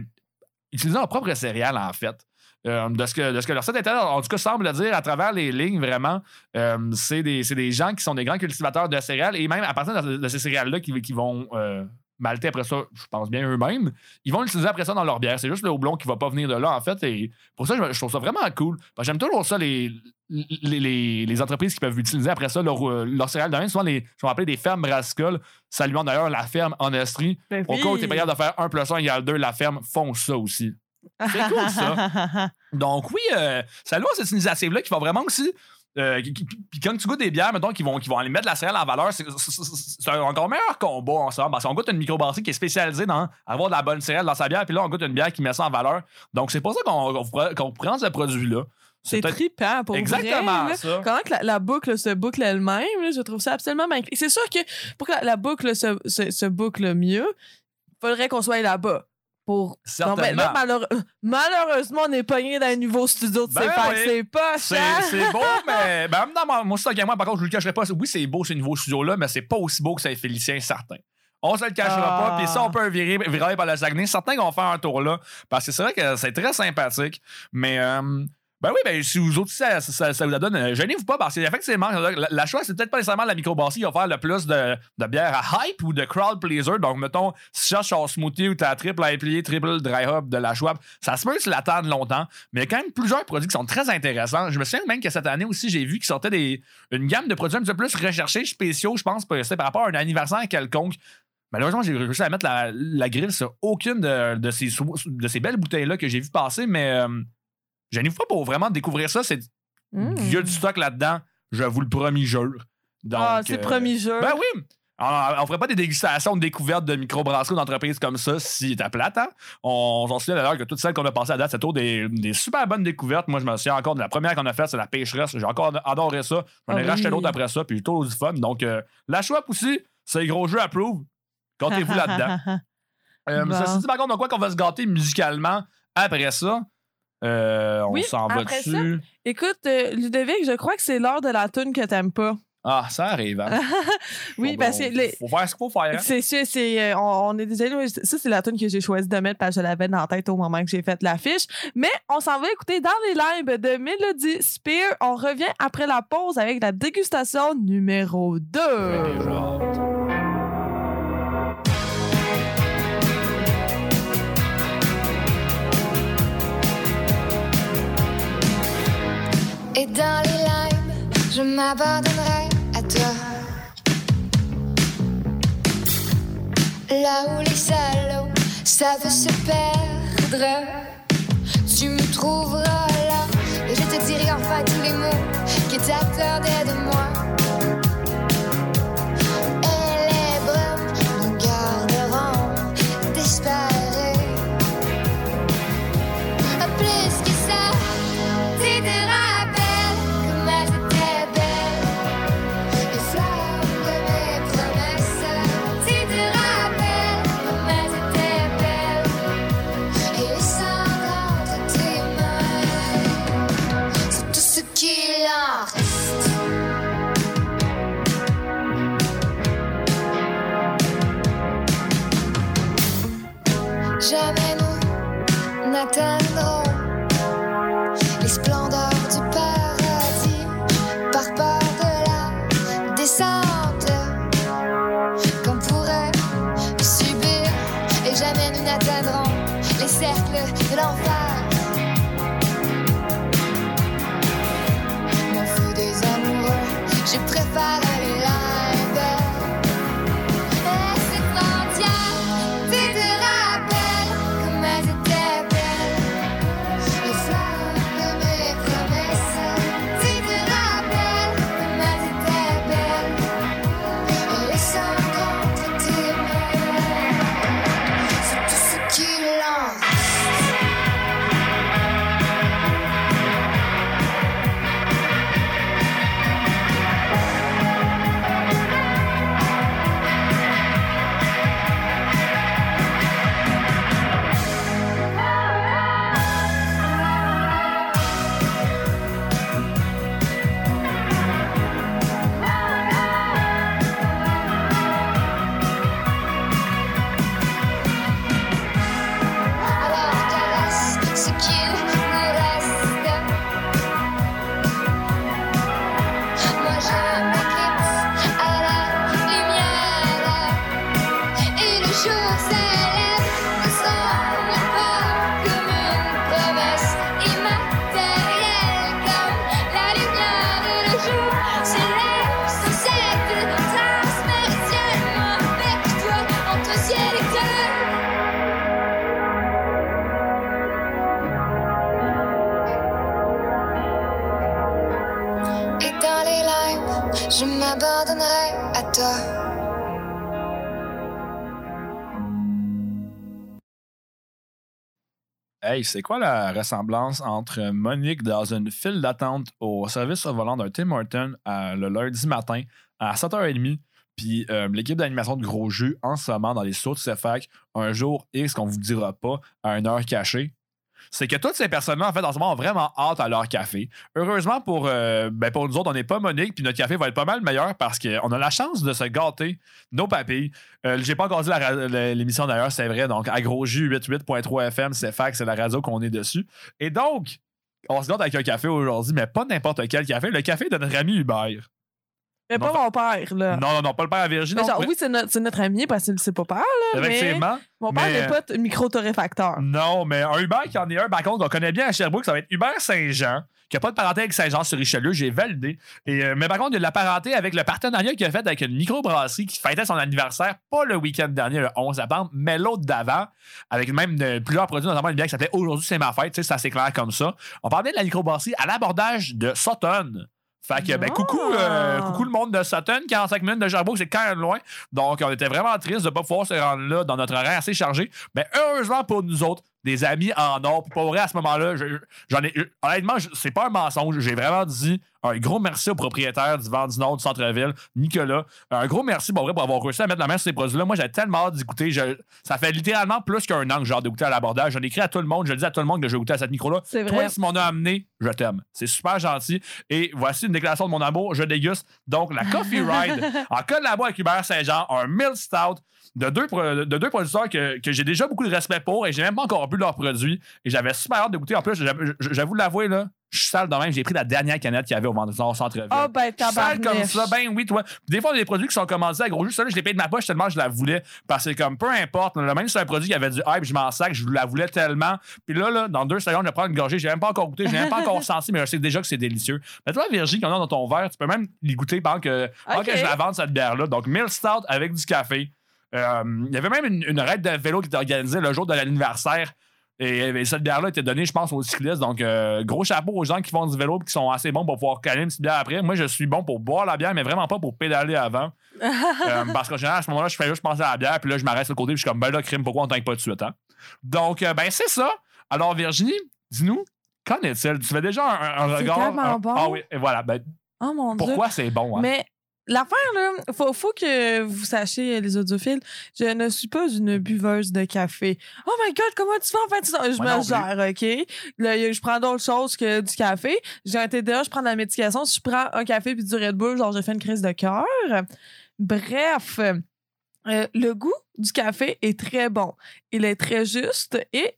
utilisant leur propre céréales, en fait. Euh, de, ce que, de ce que leur site internet, en tout cas, semble le dire à travers les lignes, vraiment, euh, c'est des, des gens qui sont des grands cultivateurs de céréales et même à partir de, de ces céréales-là qui, qui vont euh, malter après ça, je pense bien eux-mêmes, ils vont l'utiliser après ça dans leur bière. C'est juste le houblon qui va pas venir de là, en fait. Et pour ça, je, je trouve ça vraiment cool. J'aime toujours ça, les, les, les- les entreprises qui peuvent utiliser après ça leur, leur céréales de même. Souvent, les, je vais appeler des fermes brassicoles, saluant d'ailleurs la ferme en Estrie. Ben Au cas où tu es pas capable de faire 1 plus 1 égale 2, la ferme font ça aussi. C'est cool, ça. Donc, oui, euh, salut à cette initiative-là qui va vraiment aussi. euh, Puis quand tu goûtes des bières, mettons, qui vont, qui vont aller mettre la céréale en valeur, c'est un encore meilleur combat ensemble. Parce qu'on goûte une microbrasserie qui est spécialisée dans avoir de la bonne céréale dans sa bière, puis là, on goûte une bière qui met ça en valeur. Donc, c'est pour ça qu'on prend ce produit-là. C'est trippant pour Exactement vrai, ça. Comment que la, la boucle se boucle elle-même, je trouve ça absolument magnifique. C'est sûr que pour que la, la boucle se, se, se boucle mieux, il faudrait qu'on soit là-bas. Pour... Non, mais là, malheure- malheureusement, on est pogné dans un nouveau studio de Ben oui. C'est pas cher. c'est beau, mais ben, même dans mon, à moi, par contre, je le cacherai pas. Oui, c'est beau ce nouveau studio-là, mais c'est pas aussi beau que ça Félicien, certain. On se le cachera Ah. pas, puis ça, on peut virer, virer par le Saguenay. Certains vont faire un tour là, parce que c'est vrai que c'est très sympathique. Mais, euh, ben oui, ben si vous autres, ça, ça, vous la donne, euh, gênez-vous pas, parce qu'effectivement, la, la choix, c'est peut-être pas nécessairement la microbrasserie qui va faire le plus de, de bière à hype ou de crowd pleaser. Donc, mettons, si tu cherches ton smoothie ou ta triple IPA, triple dry hop de la Schwab, ça se peut que tu l'attends longtemps, mais il y a quand même plusieurs produits qui sont très intéressants. Je me souviens même que cette année aussi, j'ai vu qu'ils sortaient des, une gamme de produits un petit peu plus recherchés, spéciaux, je pense, par rapport à un anniversaire quelconque. Malheureusement, j'ai réussi à mettre la, la grille sur aucune de, de ces, de ces belles bouteilles-là que j'ai vu passer, mais euh, je n'y pas pour vraiment découvrir ça. C'est Mm. il y a du stock là-dedans, je vous le promis, jure. Donc, ah, c'est euh, promis jeu. Ben oui! On, on ferait pas des dégustations de découvertes de microbrasseries d'entreprises comme ça si était plate, hein? On s'en souvient d'ailleurs que toutes celles qu'on a passées à date, c'est toujours des, des super bonnes découvertes. Moi, je me souviens encore de la première qu'on a faite, c'est la pêcheresse. J'ai encore adoré ça. J'en ai Ah racheté oui. d'autres après ça, puis j'ai toujours du fun. Donc, euh, la Schwab aussi, c'est gros jeu approuve. Comptez-vous là-dedans. Euh, Bon. Ceci dit, par contre, dans quoi qu'on va se gâter musicalement après ça? Euh, on Oui, s'en va après dessus. Écoute, euh, Ludovic, je crois que c'est l'heure de la tune que t'aimes pas. Ah, ça arrive. Hein? Oui, parce que les- Faut faire ce qu'il faut faire. hein? C'est sûr, c'est, euh, on, on est désolé. Ça, c'est la tune que j'ai choisi de mettre parce que je l'avais dans la tête au moment que j'ai fait l'affiche. Mais on s'en va écouter dans les lives de Melody Spear. On revient après la pause avec la dégustation numéro 2. Et dans les limes, je m'abandonnerai à toi. Là où les salauds savent se perdre, tu me trouveras là. Et je te dirai enfin tous les mots qui t'attendaient de moi. jamais nous n'atteindrons les splendeurs du paradis par peur de la descente qu'on pourrait subir et jamais nous n'atteindrons les cercles de l'enfer. Mon feu des amoureux, je prépare. C'est quoi la ressemblance entre Monique dans une file d'attente au service au volant d'un Tim Horton à- le lundi matin à 7h30, puis euh, l'équipe d'animation de Gros Jus en ce moment dans les sauts de CFAC un jour X qu'on vous dira pas à une heure cachée? C'est que toutes ces personnes-là, en fait, en ce moment, ont vraiment hâte à leur café. Heureusement pour, euh, ben, pour nous autres, on n'est pas Monique, puis notre café va être pas mal meilleur parce qu'on a la chance de se gâter nos papilles. Euh, J'ai pas encore dit l'émission d'ailleurs, c'est vrai. Donc, à gros jus 88.3 FM, c'est fac, c'est la radio qu'on est dessus. Et donc, on se gâte avec un café aujourd'hui, mais pas n'importe quel café. Le café de notre ami Hubert. Mais pas mon père, là. Non, non, non, pas le père à Virginie. Mais non. genre, oui, c'est notre, ami parce que c'est pas père, là. Effectivement. Mais mon père n'est pas micro-torréfacteur. Non, mais un Hubert qui en est un, par contre, qu'on connaît bien à Sherbrooke, ça va être Hubert Saint-Jean, qui n'a pas de parenté avec Saint-Jean-sur-Richelieu, j'ai validé. Et, euh, mais par contre, il y a de la parenté avec le partenariat qu'il a fait avec une microbrasserie qui fêtait son anniversaire, pas le week-end dernier, le 11 septembre, mais l'autre d'avant, avec même de- plusieurs produits, notamment une bière qui s'appelait Aujourd'hui, c'est ma fête, tu sais, c'est assez clair comme ça. On parlait de la microbrasserie à l'abordage de Sutton. Fait que, ben, coucou, euh, coucou le monde de Sutton, 45 minutes de Sherbrooke, c'est quand même loin. Donc, on était vraiment triste de ne pas pouvoir se rendre là dans notre horaire assez chargé. Mais heureusement pour nous autres, des amis en or. Puis pour vrai, à ce moment-là, je- j'en ai. Honnêtement, c'est pas un mensonge. J'ai vraiment dit un gros merci au propriétaire du Vent du Nord du centre-ville, Nicolas. Un gros merci pour vrai pour avoir réussi à mettre la main sur ces produits-là. Moi, j'ai tellement hâte d'écouter. Je- Ça fait littéralement plus qu'un an que j'ai hâte d'écouter à l'abordage. J'en ai écrit à tout le monde. Je le dis à tout le monde que j'ai goûté à cette micro-là. Toi, si m'en a amené, je t'aime. C'est super gentil. Et voici une déclaration de mon amour. Je déguste donc la Coffee Ride en collabo avec Hubert Saint-Jean, un Mill Stout de deux, de deux producteurs que, que j'ai déjà beaucoup de respect pour et j'ai même pas encore bu leurs produits. Et j'avais super hâte de goûter. En plus, j'avoue j'avoue l'avouer, là, je suis sale de même. J'ai pris la dernière canette qu'il y avait au Vendeur au centre-ville. Ah, ben, Je suis sale comme ça, ben oui, toi. Des fois, y a des produits qui sont commandés à gros jus. Ça, là, je l'ai payé de ma poche tellement je la voulais. Parce que, comme peu importe, là, même si c'est un produit qui avait du hype, je m'en sac, je la voulais tellement. Puis là, là, dans deux secondes, je prends une gorgée. J'ai même pas encore goûté, j'ai même pas encore senti, mais je sais déjà que c'est délicieux. Mais toi, Virginie, qu'on a dans ton verre, tu peux même l'y goûter pendant que, pendant que je la vende, cette bière-là. Donc, Mill Stout avec du café. Euh, Il y avait même une, une raide de vélo qui était organisée le jour de l'anniversaire. Et, et cette bière-là était donnée, je pense, aux cyclistes. Donc, euh, gros chapeau aux gens qui font du vélo et qui sont assez bons pour pouvoir caler une petite bière après. Moi, je suis bon pour boire la bière, mais vraiment pas pour pédaler avant. Euh, parce qu'en général, à ce moment-là, je fais juste penser à la bière, puis là, je m'arrête sur le côté, puis je suis comme, ben là, crime, pourquoi on tank pas tout de suite, hein? Donc, euh, ben, c'est ça. Alors, Virginie, dis-nous, qu'en est-il? Tu fais déjà un, un- un C'est regard. tellement un- bon. Ah oui, et voilà. Ben, Oh mon Dieu. pourquoi c'est bon, hein? Mais l'affaire, là, faut, faut que vous sachiez, les audiophiles, je ne suis pas une buveuse de café. Oh my God, comment tu fais en fait ça? Je Moi me gère, OK? Là, je prends d'autres choses que du café. J'ai un TDA, je prends de la médication. Si je prends un café puis du Red Bull, genre, j'ai fait une crise de cœur. Bref, euh, le goût du café est très bon. Il est très juste et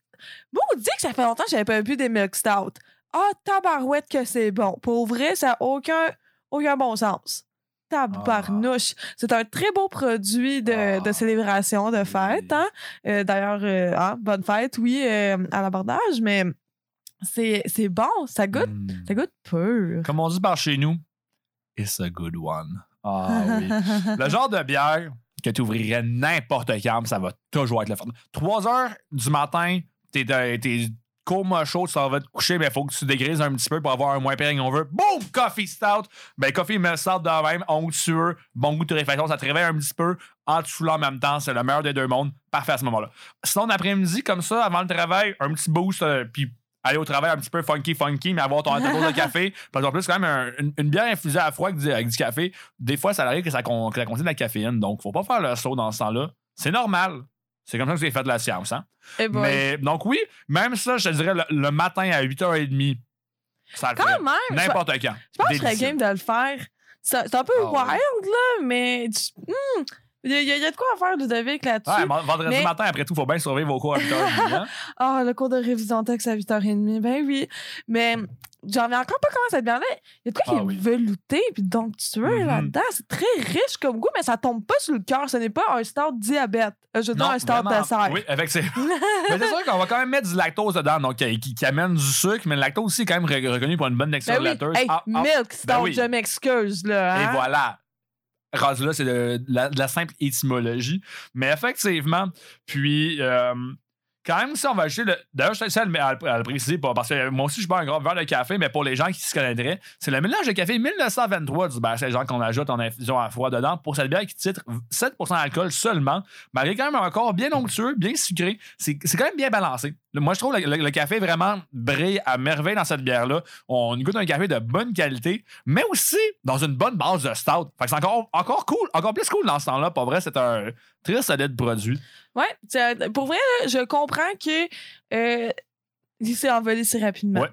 bon, on dit que ça fait longtemps que j'avais pas bu des milk stout. Ah, tabarouette que c'est bon. Pour vrai, ça n'a aucun, aucun bon sens. Tabarnouche. C'est un très beau produit de, de célébration, de fête. Hein? Euh, D'ailleurs, euh, hein, bonne fête, oui, euh, à l'abordage, mais c'est bon. Ça goûte, ça goûte pur. Comme on dit par chez nous, it's a good one. Ah oui. le genre de bière que tu ouvrirais n'importe quand, ça va toujours être le fun. 3 heures du matin, t'es coma chaud, ça va te coucher, mais il faut que tu dégrises un petit peu pour avoir un moins pire on veut. Boum! Coffee stout! Ben, coffee me stout de même, onctueux, bon goût de réflexion, ça te réveille un petit peu, en dessous là en même temps, c'est le meilleur des deux mondes. Parfait à ce moment-là. Sinon, l'après-midi, comme ça, avant le travail, un petit boost, euh, puis aller au travail un petit peu funky, funky, mais avoir ton ta dose de café. Parce qu'en plus, quand même, un- une, une bière infusée à froid avec du, avec du café, des fois, ça arrive que ça, con- que ça contient de la caféine. Donc, faut pas faire le saut dans ce temps-là. C'est normal. C'est comme ça que c'est fait de la science. Hein? Eh boy. Mais, donc, oui, même ça, je te dirais, le, le matin à 8h30, ça le Quand ferait. même, je- N'importe quand. Je pense que je serais Délicieux. game de le faire. C'est c'est un peu Ah wild, là, mais tu- hmm, il y, a- il y il de quoi à faire, Ludovic, là-dessus. Ouais, vendredi Mais- matin, après tout, faut bien surveiller vos cours à 8h30. hein? Ah, le cours de révision texte à 8h30. Ben oui. Mais j'en reviens encore pas comment cette bière-là. Il y a de quoi qui Ah est oui. velouté puis donctueux Mhm. là-dedans. C'est très riche comme goût, mais ça tombe pas sur le cœur. Ce n'est pas un stout diabète. Euh, Je veux dire Non, un stout dessert. Oui, avec ses- mais c'est sûr qu'on va quand même mettre du lactose dedans, donc qui, qui- qui amène du sucre, mais le lactose aussi est quand même re- reconnu pour une bonne texture Ben oui. Hey, Ah, ah, milk stout, ben oui. je m'excuse, là. Et hein. voilà. Là, c'est de, de la simple étymologie. Mais effectivement, puis euh, quand même, si on va acheter le. D'ailleurs, je tiens à à le- préciser, parce que moi aussi, je bois un grand verre de café, mais pour les gens qui se connaîtraient, c'est le mélange de café 1923 du Bar Saint-Jean qu'on ajoute en infusion à froid dedans pour cette bière qui titre 7% d'alcool seulement, malgré quand même un corps bien onctueux, bien sucré. C'est quand même bien balancé. Moi, je trouve le- le café vraiment brille à merveille dans cette bière-là. On goûte un café de bonne qualité, mais aussi dans une bonne base de stout. Fait que c'est encore, encore cool, encore plus cool dans ce temps-là. Pas vrai, c'est un très solide produit. Ouais, pour vrai, là, je comprends que euh, il s'est envolé si rapidement. Ouais.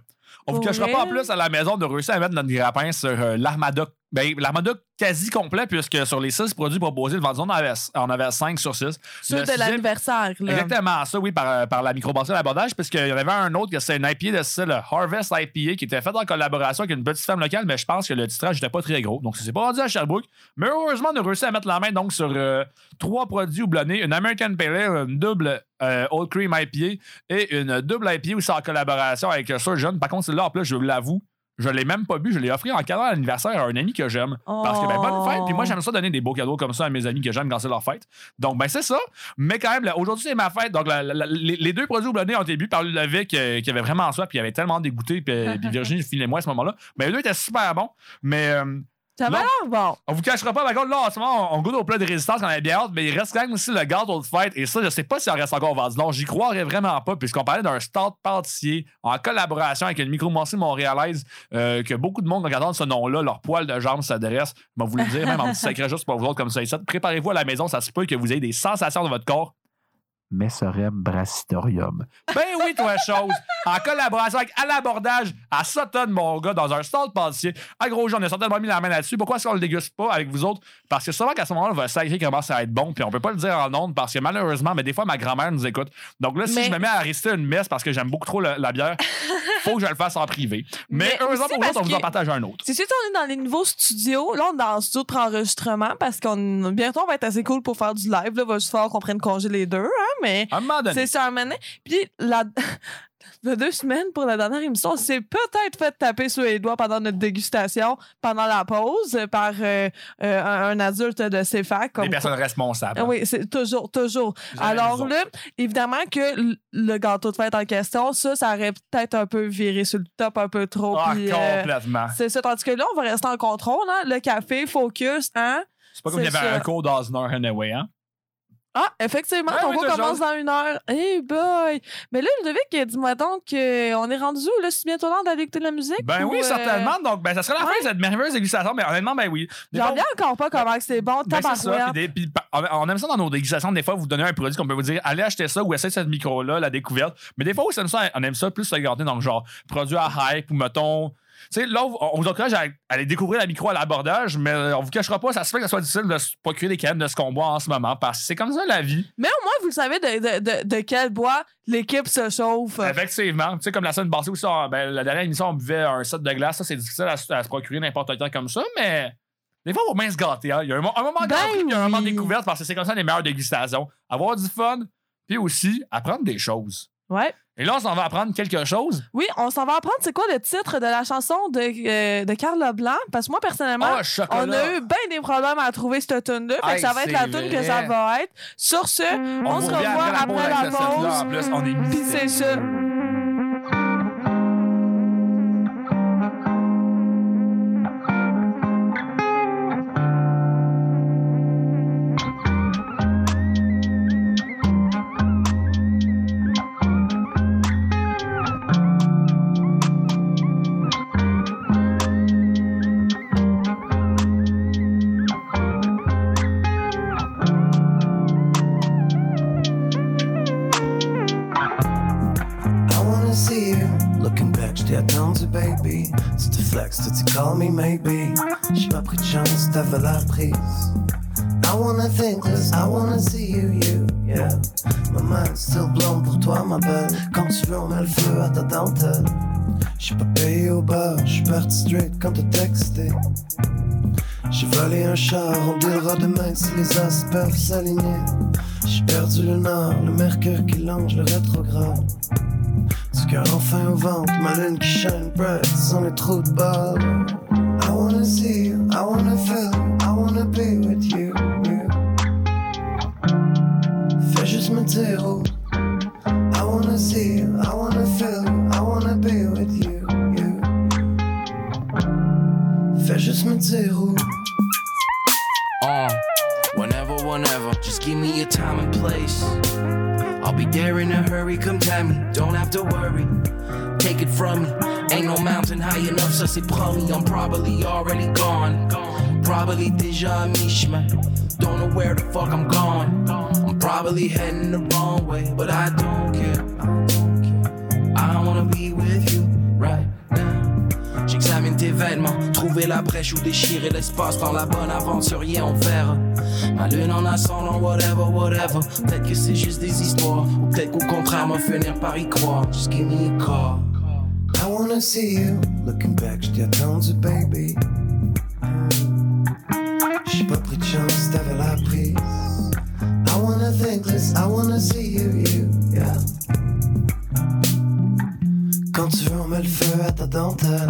On vous cachera pas en plus à la maison de réussir à mettre notre grappin sur euh, l'armada. Ben, l'armada quasi complet, puisque sur les 6 produits proposés, le vendeur en avait, on avait 5 sur 6. Ceux de l'anniversaire. là. Exactement, ça, oui, par, euh, par la microbrasserie d'abordage, puisqu'il y en avait un autre, c'est un IPA de style Harvest IPA, qui était fait en collaboration avec une petite ferme locale, mais je pense que le titrage n'était pas très gros. Donc, ça s'est pas rendu à Sherbrooke. Mais heureusement, on a réussi à mettre la main donc, sur euh, trois produits houblonnés une American Pale Ale, une double euh, Old Cream IPA et une double IPA aussi en collaboration avec Surgeon. Par contre, celle-là, en plus, je l'avoue, je l'ai même pas bu, je l'ai offert en cadeau à l'anniversaire à un ami que j'aime. Parce que, ben, bonne fête. Puis moi, j'aime ça donner des beaux cadeaux comme ça à mes amis que j'aime quand c'est leur fête. Donc, ben, c'est ça. Mais quand même, aujourd'hui, c'est ma fête. Donc, la- la- les, les deux produits houblonnés ont été bu par Ludovic euh, qui avait vraiment soif, puis il avait tellement dégoûté, puis, euh, puis Virginie filait moi à ce moment-là. Mais les deux étaient super bons. Mais. euh, Ça va là, l'air bon. on vous cachera pas, par contre, là, en ce moment, on, on goûte au plat de résistance qu'on avait bien hâte, mais il reste quand même aussi le gâteau de fête. Et ça, je sais pas si ça reste encore vendu. Non, j'y croirais vraiment pas, puisqu'on parlait d'un start pâtissier en collaboration avec une microbrasserie montréalaise, euh, que beaucoup de monde, en regardant ce nom-là, leur poil de jambe s'adresse. Je vais vous le dire, même en petit secret juste pour vous autres comme ça. ici. Préparez-vous à la maison, ça se peut que vous ayez des sensations dans votre corps. Messorem Brassitorium. Ben oui, toi, chose. En collaboration avec À l'abordage à Sutton, mon gars, dans un stade pâtissier. À gros jeu, on a certainement mis la main là-dessus. Pourquoi est-ce qu'on le déguste pas avec vous autres? Parce que souvent qu'à ce moment-là, on va sacrer commence à être bon, puis on peut pas le dire en ondes parce que malheureusement, mais des fois, ma grand-mère nous écoute. Donc là, si Mais- je me mets à réciter une messe parce que j'aime beaucoup trop le- la bière, faut que je le fasse en privé. Mais, Mais heureusement pour vous, autres, on vous en partage un autre. C'est sûr qu'on est dans les nouveaux studios. Là, on est dans le studio de enregistrement parce qu'on bientôt on va être assez cool pour faire du live. Là, va juste falloir qu'on prenne congé les deux, hein, mais c'est ça un donné. Puis la deux semaines pour la dernière émission, on s'est peut-être fait taper sur les doigts pendant notre dégustation, pendant la pause, par euh, euh, un, un adulte de CFAC. Comme Des personnes responsables. Ah Oui, c'est toujours, toujours. Jamais Alors là, évidemment que le gâteau de fête en question, ça, ça aurait peut-être un peu viré sur le top un peu trop. Ah, euh, complètement. c'est ça. Tandis que là, on va rester en contrôle. Hein? Le café, focus, hein? C'est pas comme il y avait ça. un cours d'Osner anyway, hein? Ah, effectivement, Ouais, ton cours commence dans une heure. Hey boy! Mais là, Ludovic, dis-moi donc qu'on est rendu où? Là, c'est bientôt l'heure d'aller écouter de la musique? Ben ou, oui, euh, certainement. Donc, ben, ça serait la fin de cette merveilleuse dégustation, mais honnêtement, ben oui. J'en reviens encore pas comment c'est bon. Ben, c'est ça. Tabarouette. Puis on on aime ça dans nos dégustations. Des fois, vous donnez un produit qu'on peut vous dire allez acheter ça ou essayez cette micro-là, la découverte. Mais des fois, on aime ça, on aime ça plus se garder dans le genre produit à hype ou mettons. Sais, là, on vous encourage à à aller découvrir la micro à l'abordage, mais on vous cachera pas, ça se fait que ça soit difficile de se procurer des cannes de ce qu'on boit en ce moment parce que c'est comme ça la vie. Mais au moins, vous le savez de, de, de, de quel bois l'équipe se chauffe. Effectivement. Tu sais, comme la semaine passée on- ben, la dernière émission, on buvait un set de glace. Ça, c'est difficile à, se- à se procurer n'importe quand comme ça, mais des fois, on va bien se gâter. hein. Il y a un, mo- un moment Ben puis il y a un moment oui. découverte parce que c'est comme ça les meilleures dégustations. Avoir du fun, puis aussi apprendre des choses. Ouais. Et là, on s'en va apprendre quelque chose. Oui, on s'en va apprendre c'est quoi le titre de la chanson de, euh, de Carla Blanc. Parce que moi, personnellement, Ah, on a eu bien des problèmes à trouver cette tune-là. Fait Hey, que ça va être la tune que ça va être. Sur ce, on, vous se revoit après la En pause. plus, on est Puis c'est ça. Straight quand t'as texté. J'ai volé un char, on dealera demain si les as peuvent s'aligner. J'ai perdu le nord, le mercure qui longe le rétrograde. Du cœur enfin au ventre, ma lune qui shine bright sans les trous de balles. I wanna see you, I wanna feel you, I wanna be with you, you. Fais juste me dire où. Me. Uh, whenever, whenever, just give me your time and place. I'll be there in a hurry, come tell me, don't have to worry. Take it from me, ain't no mountain high enough, ça c'est promis. I'm probably already gone, probably déjà à. Don't know where the fuck I'm going. I'm probably heading the wrong way, but I don't care. I wanna be with you. Trouver la brèche ou déchirer l'espace dans la bonne aventurier, on verra. Ma lune en ascendant, whatever, whatever. Peut-être que c'est juste des histoires, ou peut-être qu'au contraire, m'en finir par y croire. Just give me a call. I wanna see you. Looking back, j'étais attendu, baby. J'ai pas pris de chance, t'avais la prise. I wanna think this, I wanna see you, you, yeah. Quand tu veux, le feu à ta dentelle.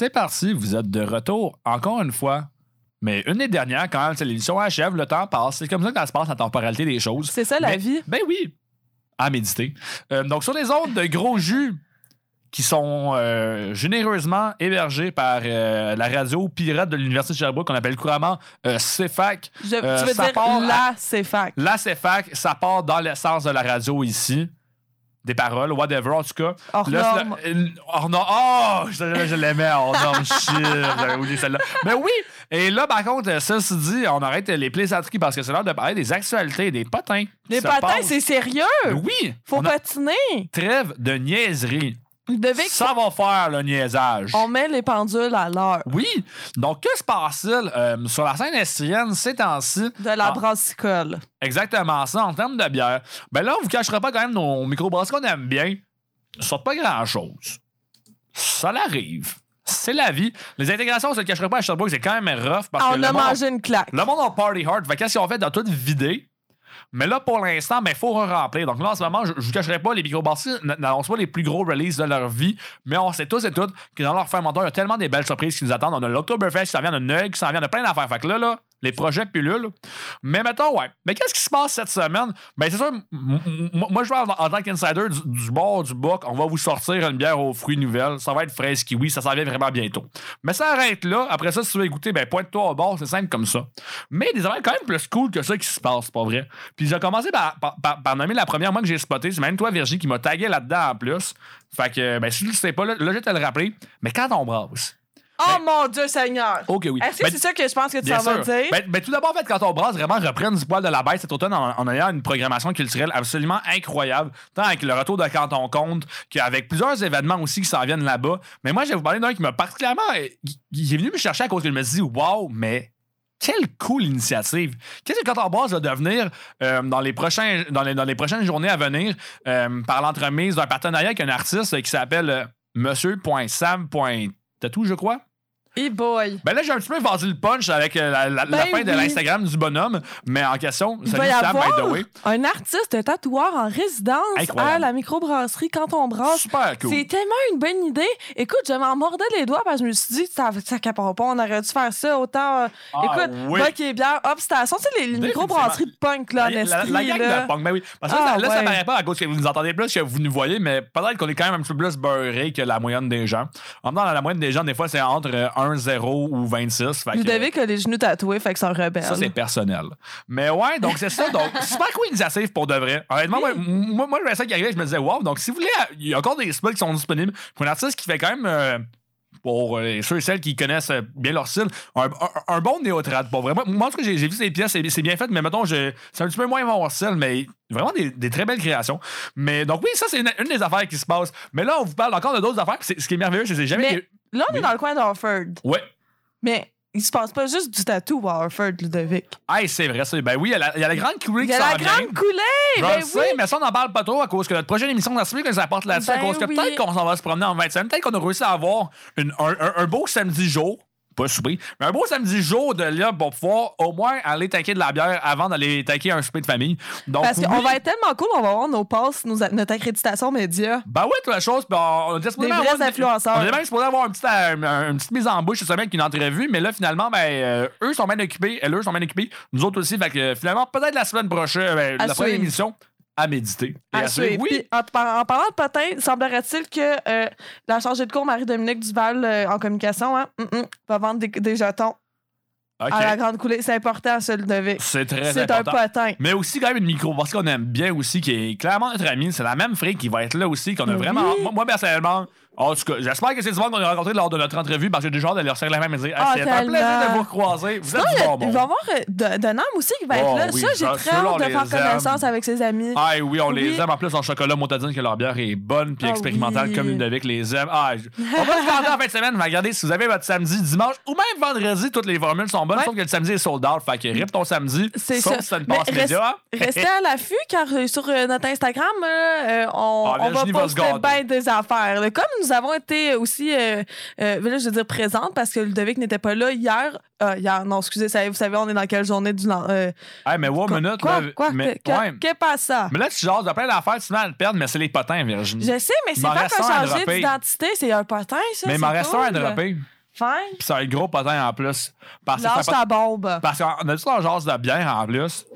C'est parti, vous êtes de retour encore une fois. Mais une des dernières, quand l'émission achève, le temps passe. C'est comme ça que ça se passe la temporalité des choses. C'est ça, la Mais- vie. Ben oui. À méditer. Euh, donc, sur les ondes de gros jus qui sont euh, généreusement hébergés par euh, la radio pirate de l'Université de Sherbrooke, qu'on appelle couramment. Je- Euh, tu veux dire la CFAC. La CFAC, ça part dans l'essence de la radio ici. Des paroles, whatever, en tout cas. Hors Là, norme. c'est la- hors norme. Oh, je, je l'aimais, hors norme. Shit, j'avais oublié celle-là. Mais oui, et là, par contre, ça se dit, on arrête les plaisanteries parce que c'est l'heure de parler des actualités, des potins. Les patins, c'est sérieux? Oui. Faut patiner. Trêve de niaiserie. Ça va faire le niaisage. On met les pendules à l'heure. Oui. Donc, que se passe-t-il euh, sur la scène estrienne ces temps-ci? De la Ah. brassicole. Exactement ça, en termes de bière. Ben là, on vous cachera pas quand même nos microbrasseries qu'on aime bien. Ils sortent pas grand-chose. Ça l'arrive. C'est la vie. Les intégrations, on se le cachera pas à Sherbrooke, c'est quand même rough parce Ah, que on le a mangé une claque. le monde a party hard. Fait qu'est-ce qu'ils ont fait dans tout vider? Mais là, pour l'instant, il faut remplir. Donc là, en ce moment, je ne vous cacherai pas, les microbrasseries n'annoncent pas les plus gros releases de leur vie, mais on sait tous et toutes que dans leur fermenteur, il y a tellement des belles surprises qui nous attendent. On a l'Octoberfest qui s'en vient, on a Nug qui s'en vient, on a plein d'affaires. Fait que là, là, les projets pullulent. Mais mettons, ouais. Mais qu'est-ce qui se passe cette semaine? Ben, c'est sûr, moi, je vais en, tant qu'insider du, bord du boc, on va vous sortir une bière aux fruits nouvelles. Ça va être fraise kiwi, ça s'en vient vraiment bientôt. Mais ça arrête là. Après ça, si tu veux écouter, ben, pointe-toi au bord, c'est simple comme ça. Mais des affaires quand même plus cool que ça qui se passe, pas vrai. Puis j'ai commencé par, nommer la première moi que j'ai spoté. C'est même toi, Virginie, qui m'a tagué là-dedans en plus. Fait que, ben, si tu le sais pas, là, là, je vais te le rappeler. Mais quand on brasse, Oh mon Dieu Seigneur! OK, oui. Est-ce que Ben, c'est ça que je pense que tu Bien en vas dire? Ben, ben, tout d'abord, en fait, quand on brasse, vraiment reprenne du poil de la bête cet automne en, en ayant une programmation culturelle absolument incroyable, tant avec le retour de Canton Compte qu'avec plusieurs événements aussi qui s'en viennent là-bas. Mais moi, je vais vous parler d'un qui m'a particulièrement. euh, qui est venu me chercher à cause qu'il me dit Waouh, mais. Quelle cool initiative! Qu'est-ce que Canton Brasse va devenir euh, dans, les prochains, dans, les, dans les prochaines journées à venir euh, par l'entremise d'un partenariat avec un artiste qui s'appelle euh, Monsieur.sam.tatou, je crois? Hey boy! Ben là, j'ai un petit peu vendu le punch avec euh, la, Ben fin de l'Instagram du bonhomme, mais en question, salut va y Sam, avoir by the way. un artiste tatoueur en résidence Incroyable. à la microbrasserie quand on brasse. Super cool. C'est tellement une bonne idée. Écoute, je m'en mordais les doigts parce que je me suis dit, ça, ça capare pas, on aurait dû faire ça autant. euh, Ah, écoute, oui. Buck et bière, Hop Station, tu sais, les, les microbrasseries de punk, là, La, la, la gang là. de punk, ben oui. Parce que Ah, là, là, ça ouais. paraît pas à cause que vous nous entendez plus que vous nous voyez, mais peut-être qu'on est quand même un petit peu plus beurré que la moyenne des gens. En même temps, la moyenne des gens, des fois, c'est entre euh, 1, 0 ou 26. Fait Vous que- devez que les genoux tatoués, fait que ça rebelle. Ça, c'est personnel. Mais ouais, donc c'est ça. Donc, super cool initiative pour de vrai. Honnêtement, moi, moi, moi, je voyais ça qui arrivait, je me disais, wow. Donc, si vous voulez, il y a encore des spots qui sont disponibles pour un artiste qui fait quand même. euh, pour euh, ceux et celles qui connaissent euh, bien leur style, un, un- un bon néotrad. Pour vraiment, moi, en tout cas, j'ai vu ces pièces, c'est bien fait, mais mettons, je- c'est un petit peu moins mon style, mais vraiment des, des très belles créations. Mais donc, oui, ça, c'est une, une des affaires qui se passe. Mais là, on vous parle encore de d'autres affaires. Ce qui est merveilleux, c'est que j'ai jamais. Mais là, on est dans le coin d'Offord. Ouais. Mais il se passe pas juste du tatou à Harford, Ludovic. Hey, c'est vrai, ça. Ben oui, il y a la, il y a la grande coulée Il qui y a s'en la vient. grande coulée! Je Ben sais, oui! mais ça, on n'en parle pas trop à cause que notre prochaine émission dans ce que nous apporte là-dessus, à Ben cause que peut-être qu'on s'en va se promener en 20 semaines, peut-être qu'on a réussi à avoir une- un, un- un beau samedi jour, pas souper, mais un beau samedi jour de là pour pouvoir au moins aller taquer de la bière avant d'aller taquer un souper de famille. Donc, Parce qu'on oui. va être tellement cool, on va avoir nos passes, nos- notre accréditation média. Ben ouais, toute la chose. On, on était supposé avoir une- avoir une petite, euh, une petite mise en bouche cette semaine avec une entrevue, mais là, finalement, ben, euh, eux sont bien occupés, elles, eux sont bien occupés, nous autres aussi. Fait que euh, finalement, peut-être la semaine prochaine, ben, la prochaine suivre. émission, à méditer. Et À à suivre. Oui. En, par- en parlant de potin, semblerait-il que euh, la chargée de cours Marie-Dominique Duval euh, en communication hein, hum, hum, va vendre des, des jetons à la grande coulée. C'est important, ça, Ludovic. C'est très C'est un important. potin. Mais aussi, quand même, une micro, parce qu'on aime bien aussi, qui est clairement notre ami. C'est la même fric qui va être là aussi, qu'on a Oui. vraiment. Moi, personnellement, en tout cas, j'espère que c'est du monde qu'on a rencontré lors de notre entrevue, parce que j'ai déjà hâte de leur serrer la main et dire Ah, Hey, C'est un plaisir tellement. de vous recroiser. Vous êtes du bon il va y avoir euh, Nam aussi qui va être Oh, là. ça, j'ai très hâte de faire connaissance avec ses amis. Ah oui, on les aime. En plus, en chocolat montadine que leur bière est bonne puis Ah expérimentale comme Ludovic les aime. Ah, on va se regarder en fin de semaine. Regardez si vous avez votre samedi, dimanche ou même vendredi, toutes les formules sont bonnes, sauf que le samedi est sold out. Fait que rip ton samedi, C'est ça. une hein. Restez à l'affût car euh, sur euh, notre Instagram, on, Ah, va poster bien des affaires. Comme nous avons été aussi, euh, euh, là, je veux dire, présentes parce que Ludovic n'était pas là hier. Euh, hier, non, excusez, vous savez, on est dans quelle journée du lendemain? Euh, Hey, mais one quoi, minute. quoi, là, quoi, mais, que, ouais. que passe ça? mais là, tu jases de plein d'affaires, tu mets à le perdre, mais c'est les potins, Virginie. Je sais, mais c'est pas à changer d'identité, c'est un potin, ça. Mais il m'en reste un à dropper. Fine. Puis c'est un gros potin en plus. Parce que Lâche ta bombe. Parce qu'on a tout un genre de bière en plus.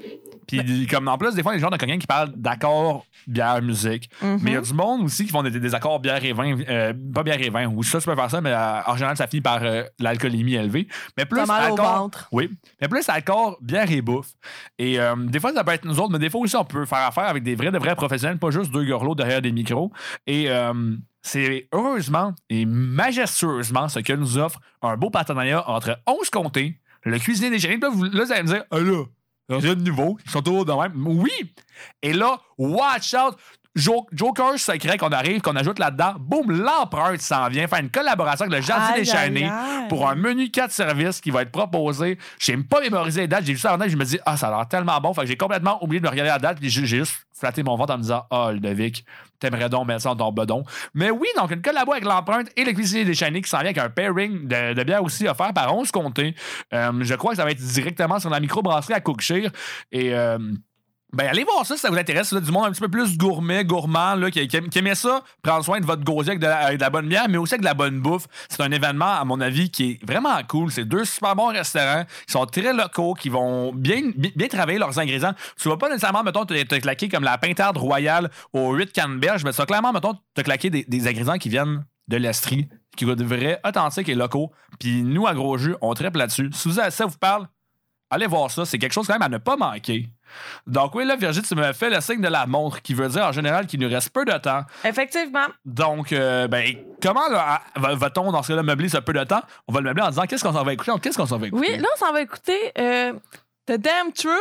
Puis comme en plus, des fois, les gens de cognacq qui parlent d'accords bière, musique. Mhm. Mais il y a du monde aussi qui font des, des accords bière et vin. euh, pas bière et vin. Oui, ça, tu peux faire ça, mais euh, en général, ça finit par euh, l'alcoolémie élevée. Mais plus mal au accord- ventre. Oui. Mais plus accord bière et bouffe. Et euh, des fois, ça peut être nous autres, mais des fois aussi, on peut faire affaire avec des vrais, de vrais professionnels, pas juste deux gorlots derrière des micros. Et euh, c'est heureusement et majestueusement ce que nous offre un beau partenariat entre 11 comtés, le cuisinier des vous, là, vous allez me dire, ah là, rien de nouveau, ils sont toujours de même. Oui! Et là, watch out! Jo- Joker secret qu'on arrive, qu'on ajoute là-dedans, boum, l'empreinte s'en vient faire une collaboration avec le Jardin des aïe. pour un menu 4 services qui va être proposé. Je n'ai même pas mémorisé les dates. J'ai vu ça avant, je me dis, ah, ça a l'air tellement bon. Fait que j'ai complètement oublié de me regarder la date, j'ai juste flatté mon ventre en me disant, ah, Ludovic, t'aimerais donc mettre ça dans ton bedon. Mais oui, donc une collabo avec l'empreinte et le cuisinier déchaîné qui s'en vient avec un pairing de, de bière aussi offert par 11 comtés. Euh, je crois que ça va être directement sur la microbrasserie à Cookshire. Et. euh, ben, allez voir ça si ça vous intéresse. du monde un petit peu plus gourmet, gourmand, là, qui, qui qui aimait ça, prendre soin de votre gosier avec de, la, avec de la bonne bière, mais aussi avec de la bonne bouffe. C'est un événement, à mon avis, qui est vraiment cool. C'est deux super bons restaurants qui sont très locaux, qui vont bien, bien, travailler leurs ingrédients. Tu vas pas nécessairement, mettons, te, claquer comme la pintarde royale aux 8 canneberges, mais vas clairement, mettons, te claquer des, ingrédients qui viennent de l'Estrie, qui goûtent vrais, authentiques et locaux. Puis nous, à Gros Jus, on triple là-dessus. Si ça vous parle, allez voir ça. C'est quelque chose quand même à ne pas manquer. Donc oui, là, Virginie, tu me fais le signe de la montre, qui veut dire en général qu'il nous reste peu de temps. Effectivement. Donc, euh, ben, comment là, va-t-on dans ce cas-là meubler ce peu de temps? On va le meubler en disant qu'est-ce qu'on s'en va écouter? Qu'est-ce qu'on s'en va écouter? Oui, là, on s'en va écouter euh, The Damn Truth.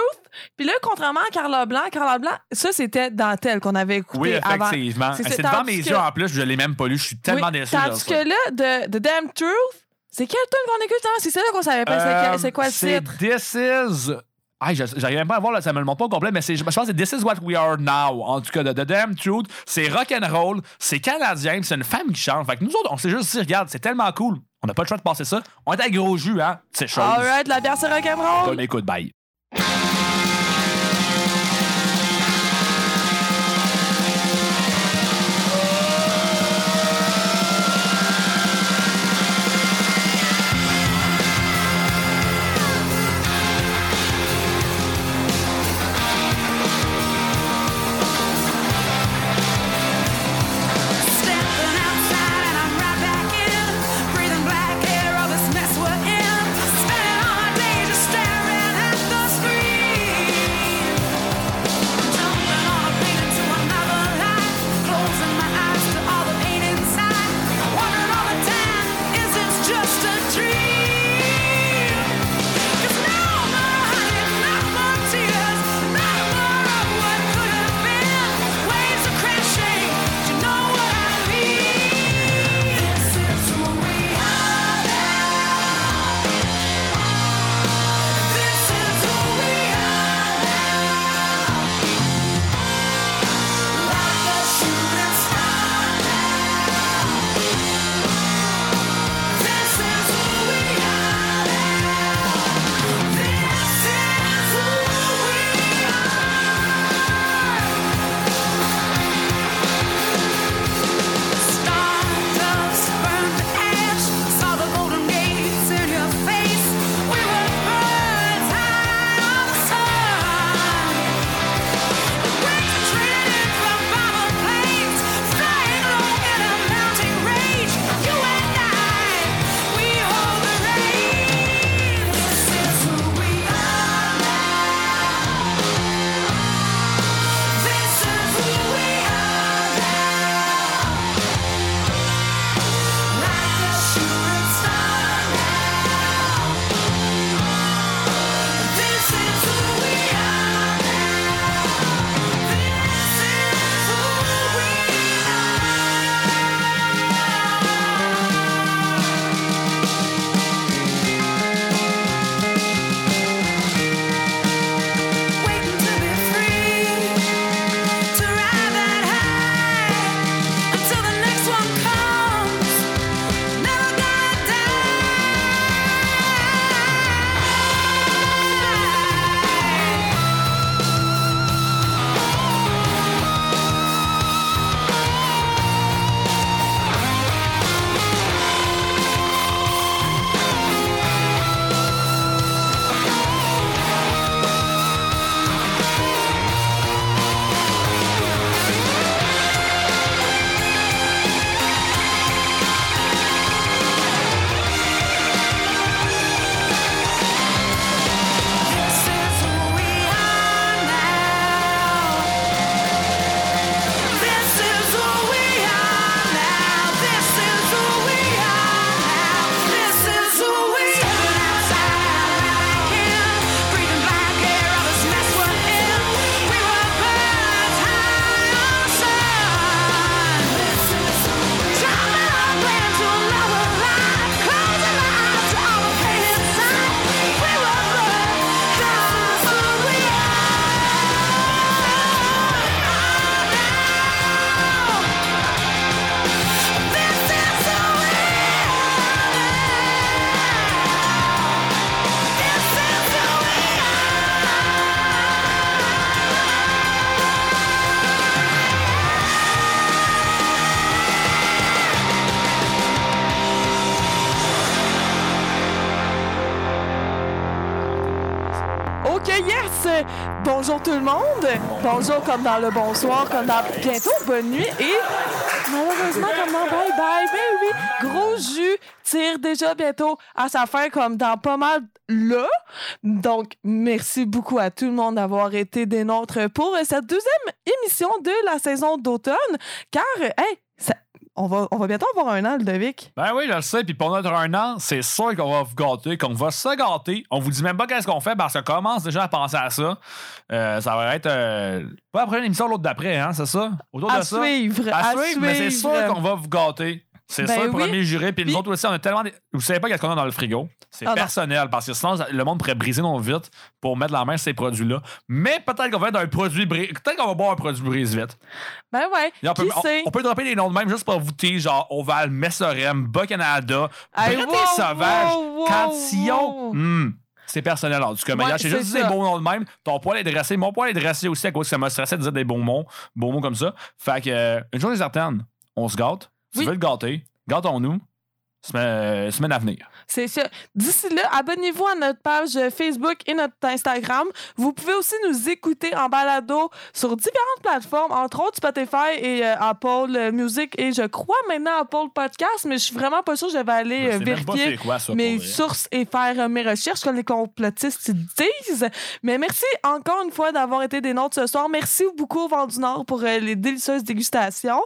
Puis là, contrairement à Carla Blanc, Carla Blanc, ça, c'était Dentelle qu'on avait écouté Oui, avant. effectivement. C'est C'est devant mes que- yeux en plus, je l'ai même pas lu. Je suis tellement Oui, déçu. Tandis que là, The, The Damn Truth, c'est quel tune qu'on écoute? hein? C'est ça qu'on savait pas. c'est Euh, C'est quoi le c'est titre? This is. Ah, j'arrive même pas à voir, là, ça me le montre pas au complet, mais c'est- je pense que c'est This is what we are now. En tout cas, de The Damn Truth. C'est rock and roll, c'est canadien, c'est une femme qui chante. Fait que nous autres, on s'est juste dit, regarde, c'est tellement cool. On n'a pas le choix de passer ça. On est à gros jus, hein, c'est chose. Alright, la bière, c'est rock'n'roll. Bonne écoute, bye. Tout le monde! Bonjour comme dans le bonsoir, comme dans bientôt bonne nuit et malheureusement comme dans bye bye. Ben oui, gros jus tire déjà bientôt à sa fin comme dans pas mal là. Donc, merci beaucoup à tout le monde d'avoir été des nôtres pour cette deuxième émission de la saison d'automne. Car, hey, on, va, on va bientôt avoir un an, Ludovic. Ben oui, je le sais. Puis pour notre un an, c'est sûr qu'on va vous gâter, qu'on va se gâter. On vous dit même pas qu'est-ce qu'on fait parce qu'on commence déjà à penser à ça. Euh, ça va être euh, pas après une émission, l'autre d'après, hein, c'est ça? Autour À de ça? suivre, À, à suivre, mais c'est sûr suivre. qu'on va vous gâter. C'est Ben ça le oui. premier juré. Puis nous autres aussi, on a tellement. des- Vous savez pas qu'est-ce qu'on a dans le frigo? C'est Ah non. personnel parce que sinon, le monde pourrait briser nos vitres pour mettre la main sur ces produits-là. Mais peut-être qu'on va être un produit brise. Peut-être qu'on va boire un produit brise-vite. Ben ouais, On peut, on- peut dropper des noms de même juste pour voûter, genre Oval, Messorem, Bas-Canada, Hey, wow, Sauvage, wow, Cantillon. wow. Hmm, C'est personnel en tout cas. Mais là, j'ai juste dit des beaux noms de même. Ton poil est dressé. Mon poil est dressé aussi à cause que ça m'a stressé de dire des beaux mots, beaux mots comme ça. Fait que, euh, une chose est certaine, on se gâte. Si Oui. tu veux le gâter, gâtons-nous. Semaine, euh, semaine à venir. C'est ça. D'ici là, abonnez-vous à notre page Facebook et notre Instagram. Vous pouvez aussi nous écouter en balado sur différentes plateformes, entre autres Spotify et euh, Apple Music et je crois maintenant Apple Podcast, mais je suis vraiment pas sûre. Je vais aller euh, vérifier c'est quoi, ça, mes sources et faire euh, mes recherches comme les complotistes disent. Mais merci encore une fois d'avoir été des nôtres ce soir. Merci beaucoup au Vent du Nord pour les délicieuses dégustations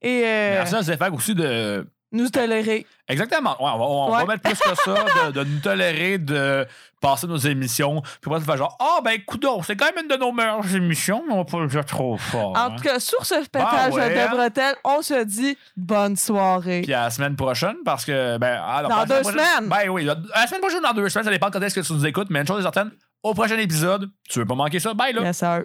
et Merci à Zéphag aussi de. nous tolérer. Exactement. Ouais, on va, on va mettre plus que ça, de, de nous tolérer, de passer nos émissions. Puis après, ça fait genre, ah, ben, coudon, c'est quand même une de nos meilleures émissions, mais on va pas le dire trop fort. En hein. tout cas, sur ce pétage ouais, hein? de bretelles, on se dit bonne soirée. Puis à la semaine prochaine, parce que. Ben, non, Dans deux prochaine. semaines. Ben oui, la, la semaine prochaine, dans deux semaines, ça dépend quand est-ce que tu nous écoutes, mais une chose est certaine, au prochain épisode, tu veux pas manquer ça. Bye là! Yes, sir.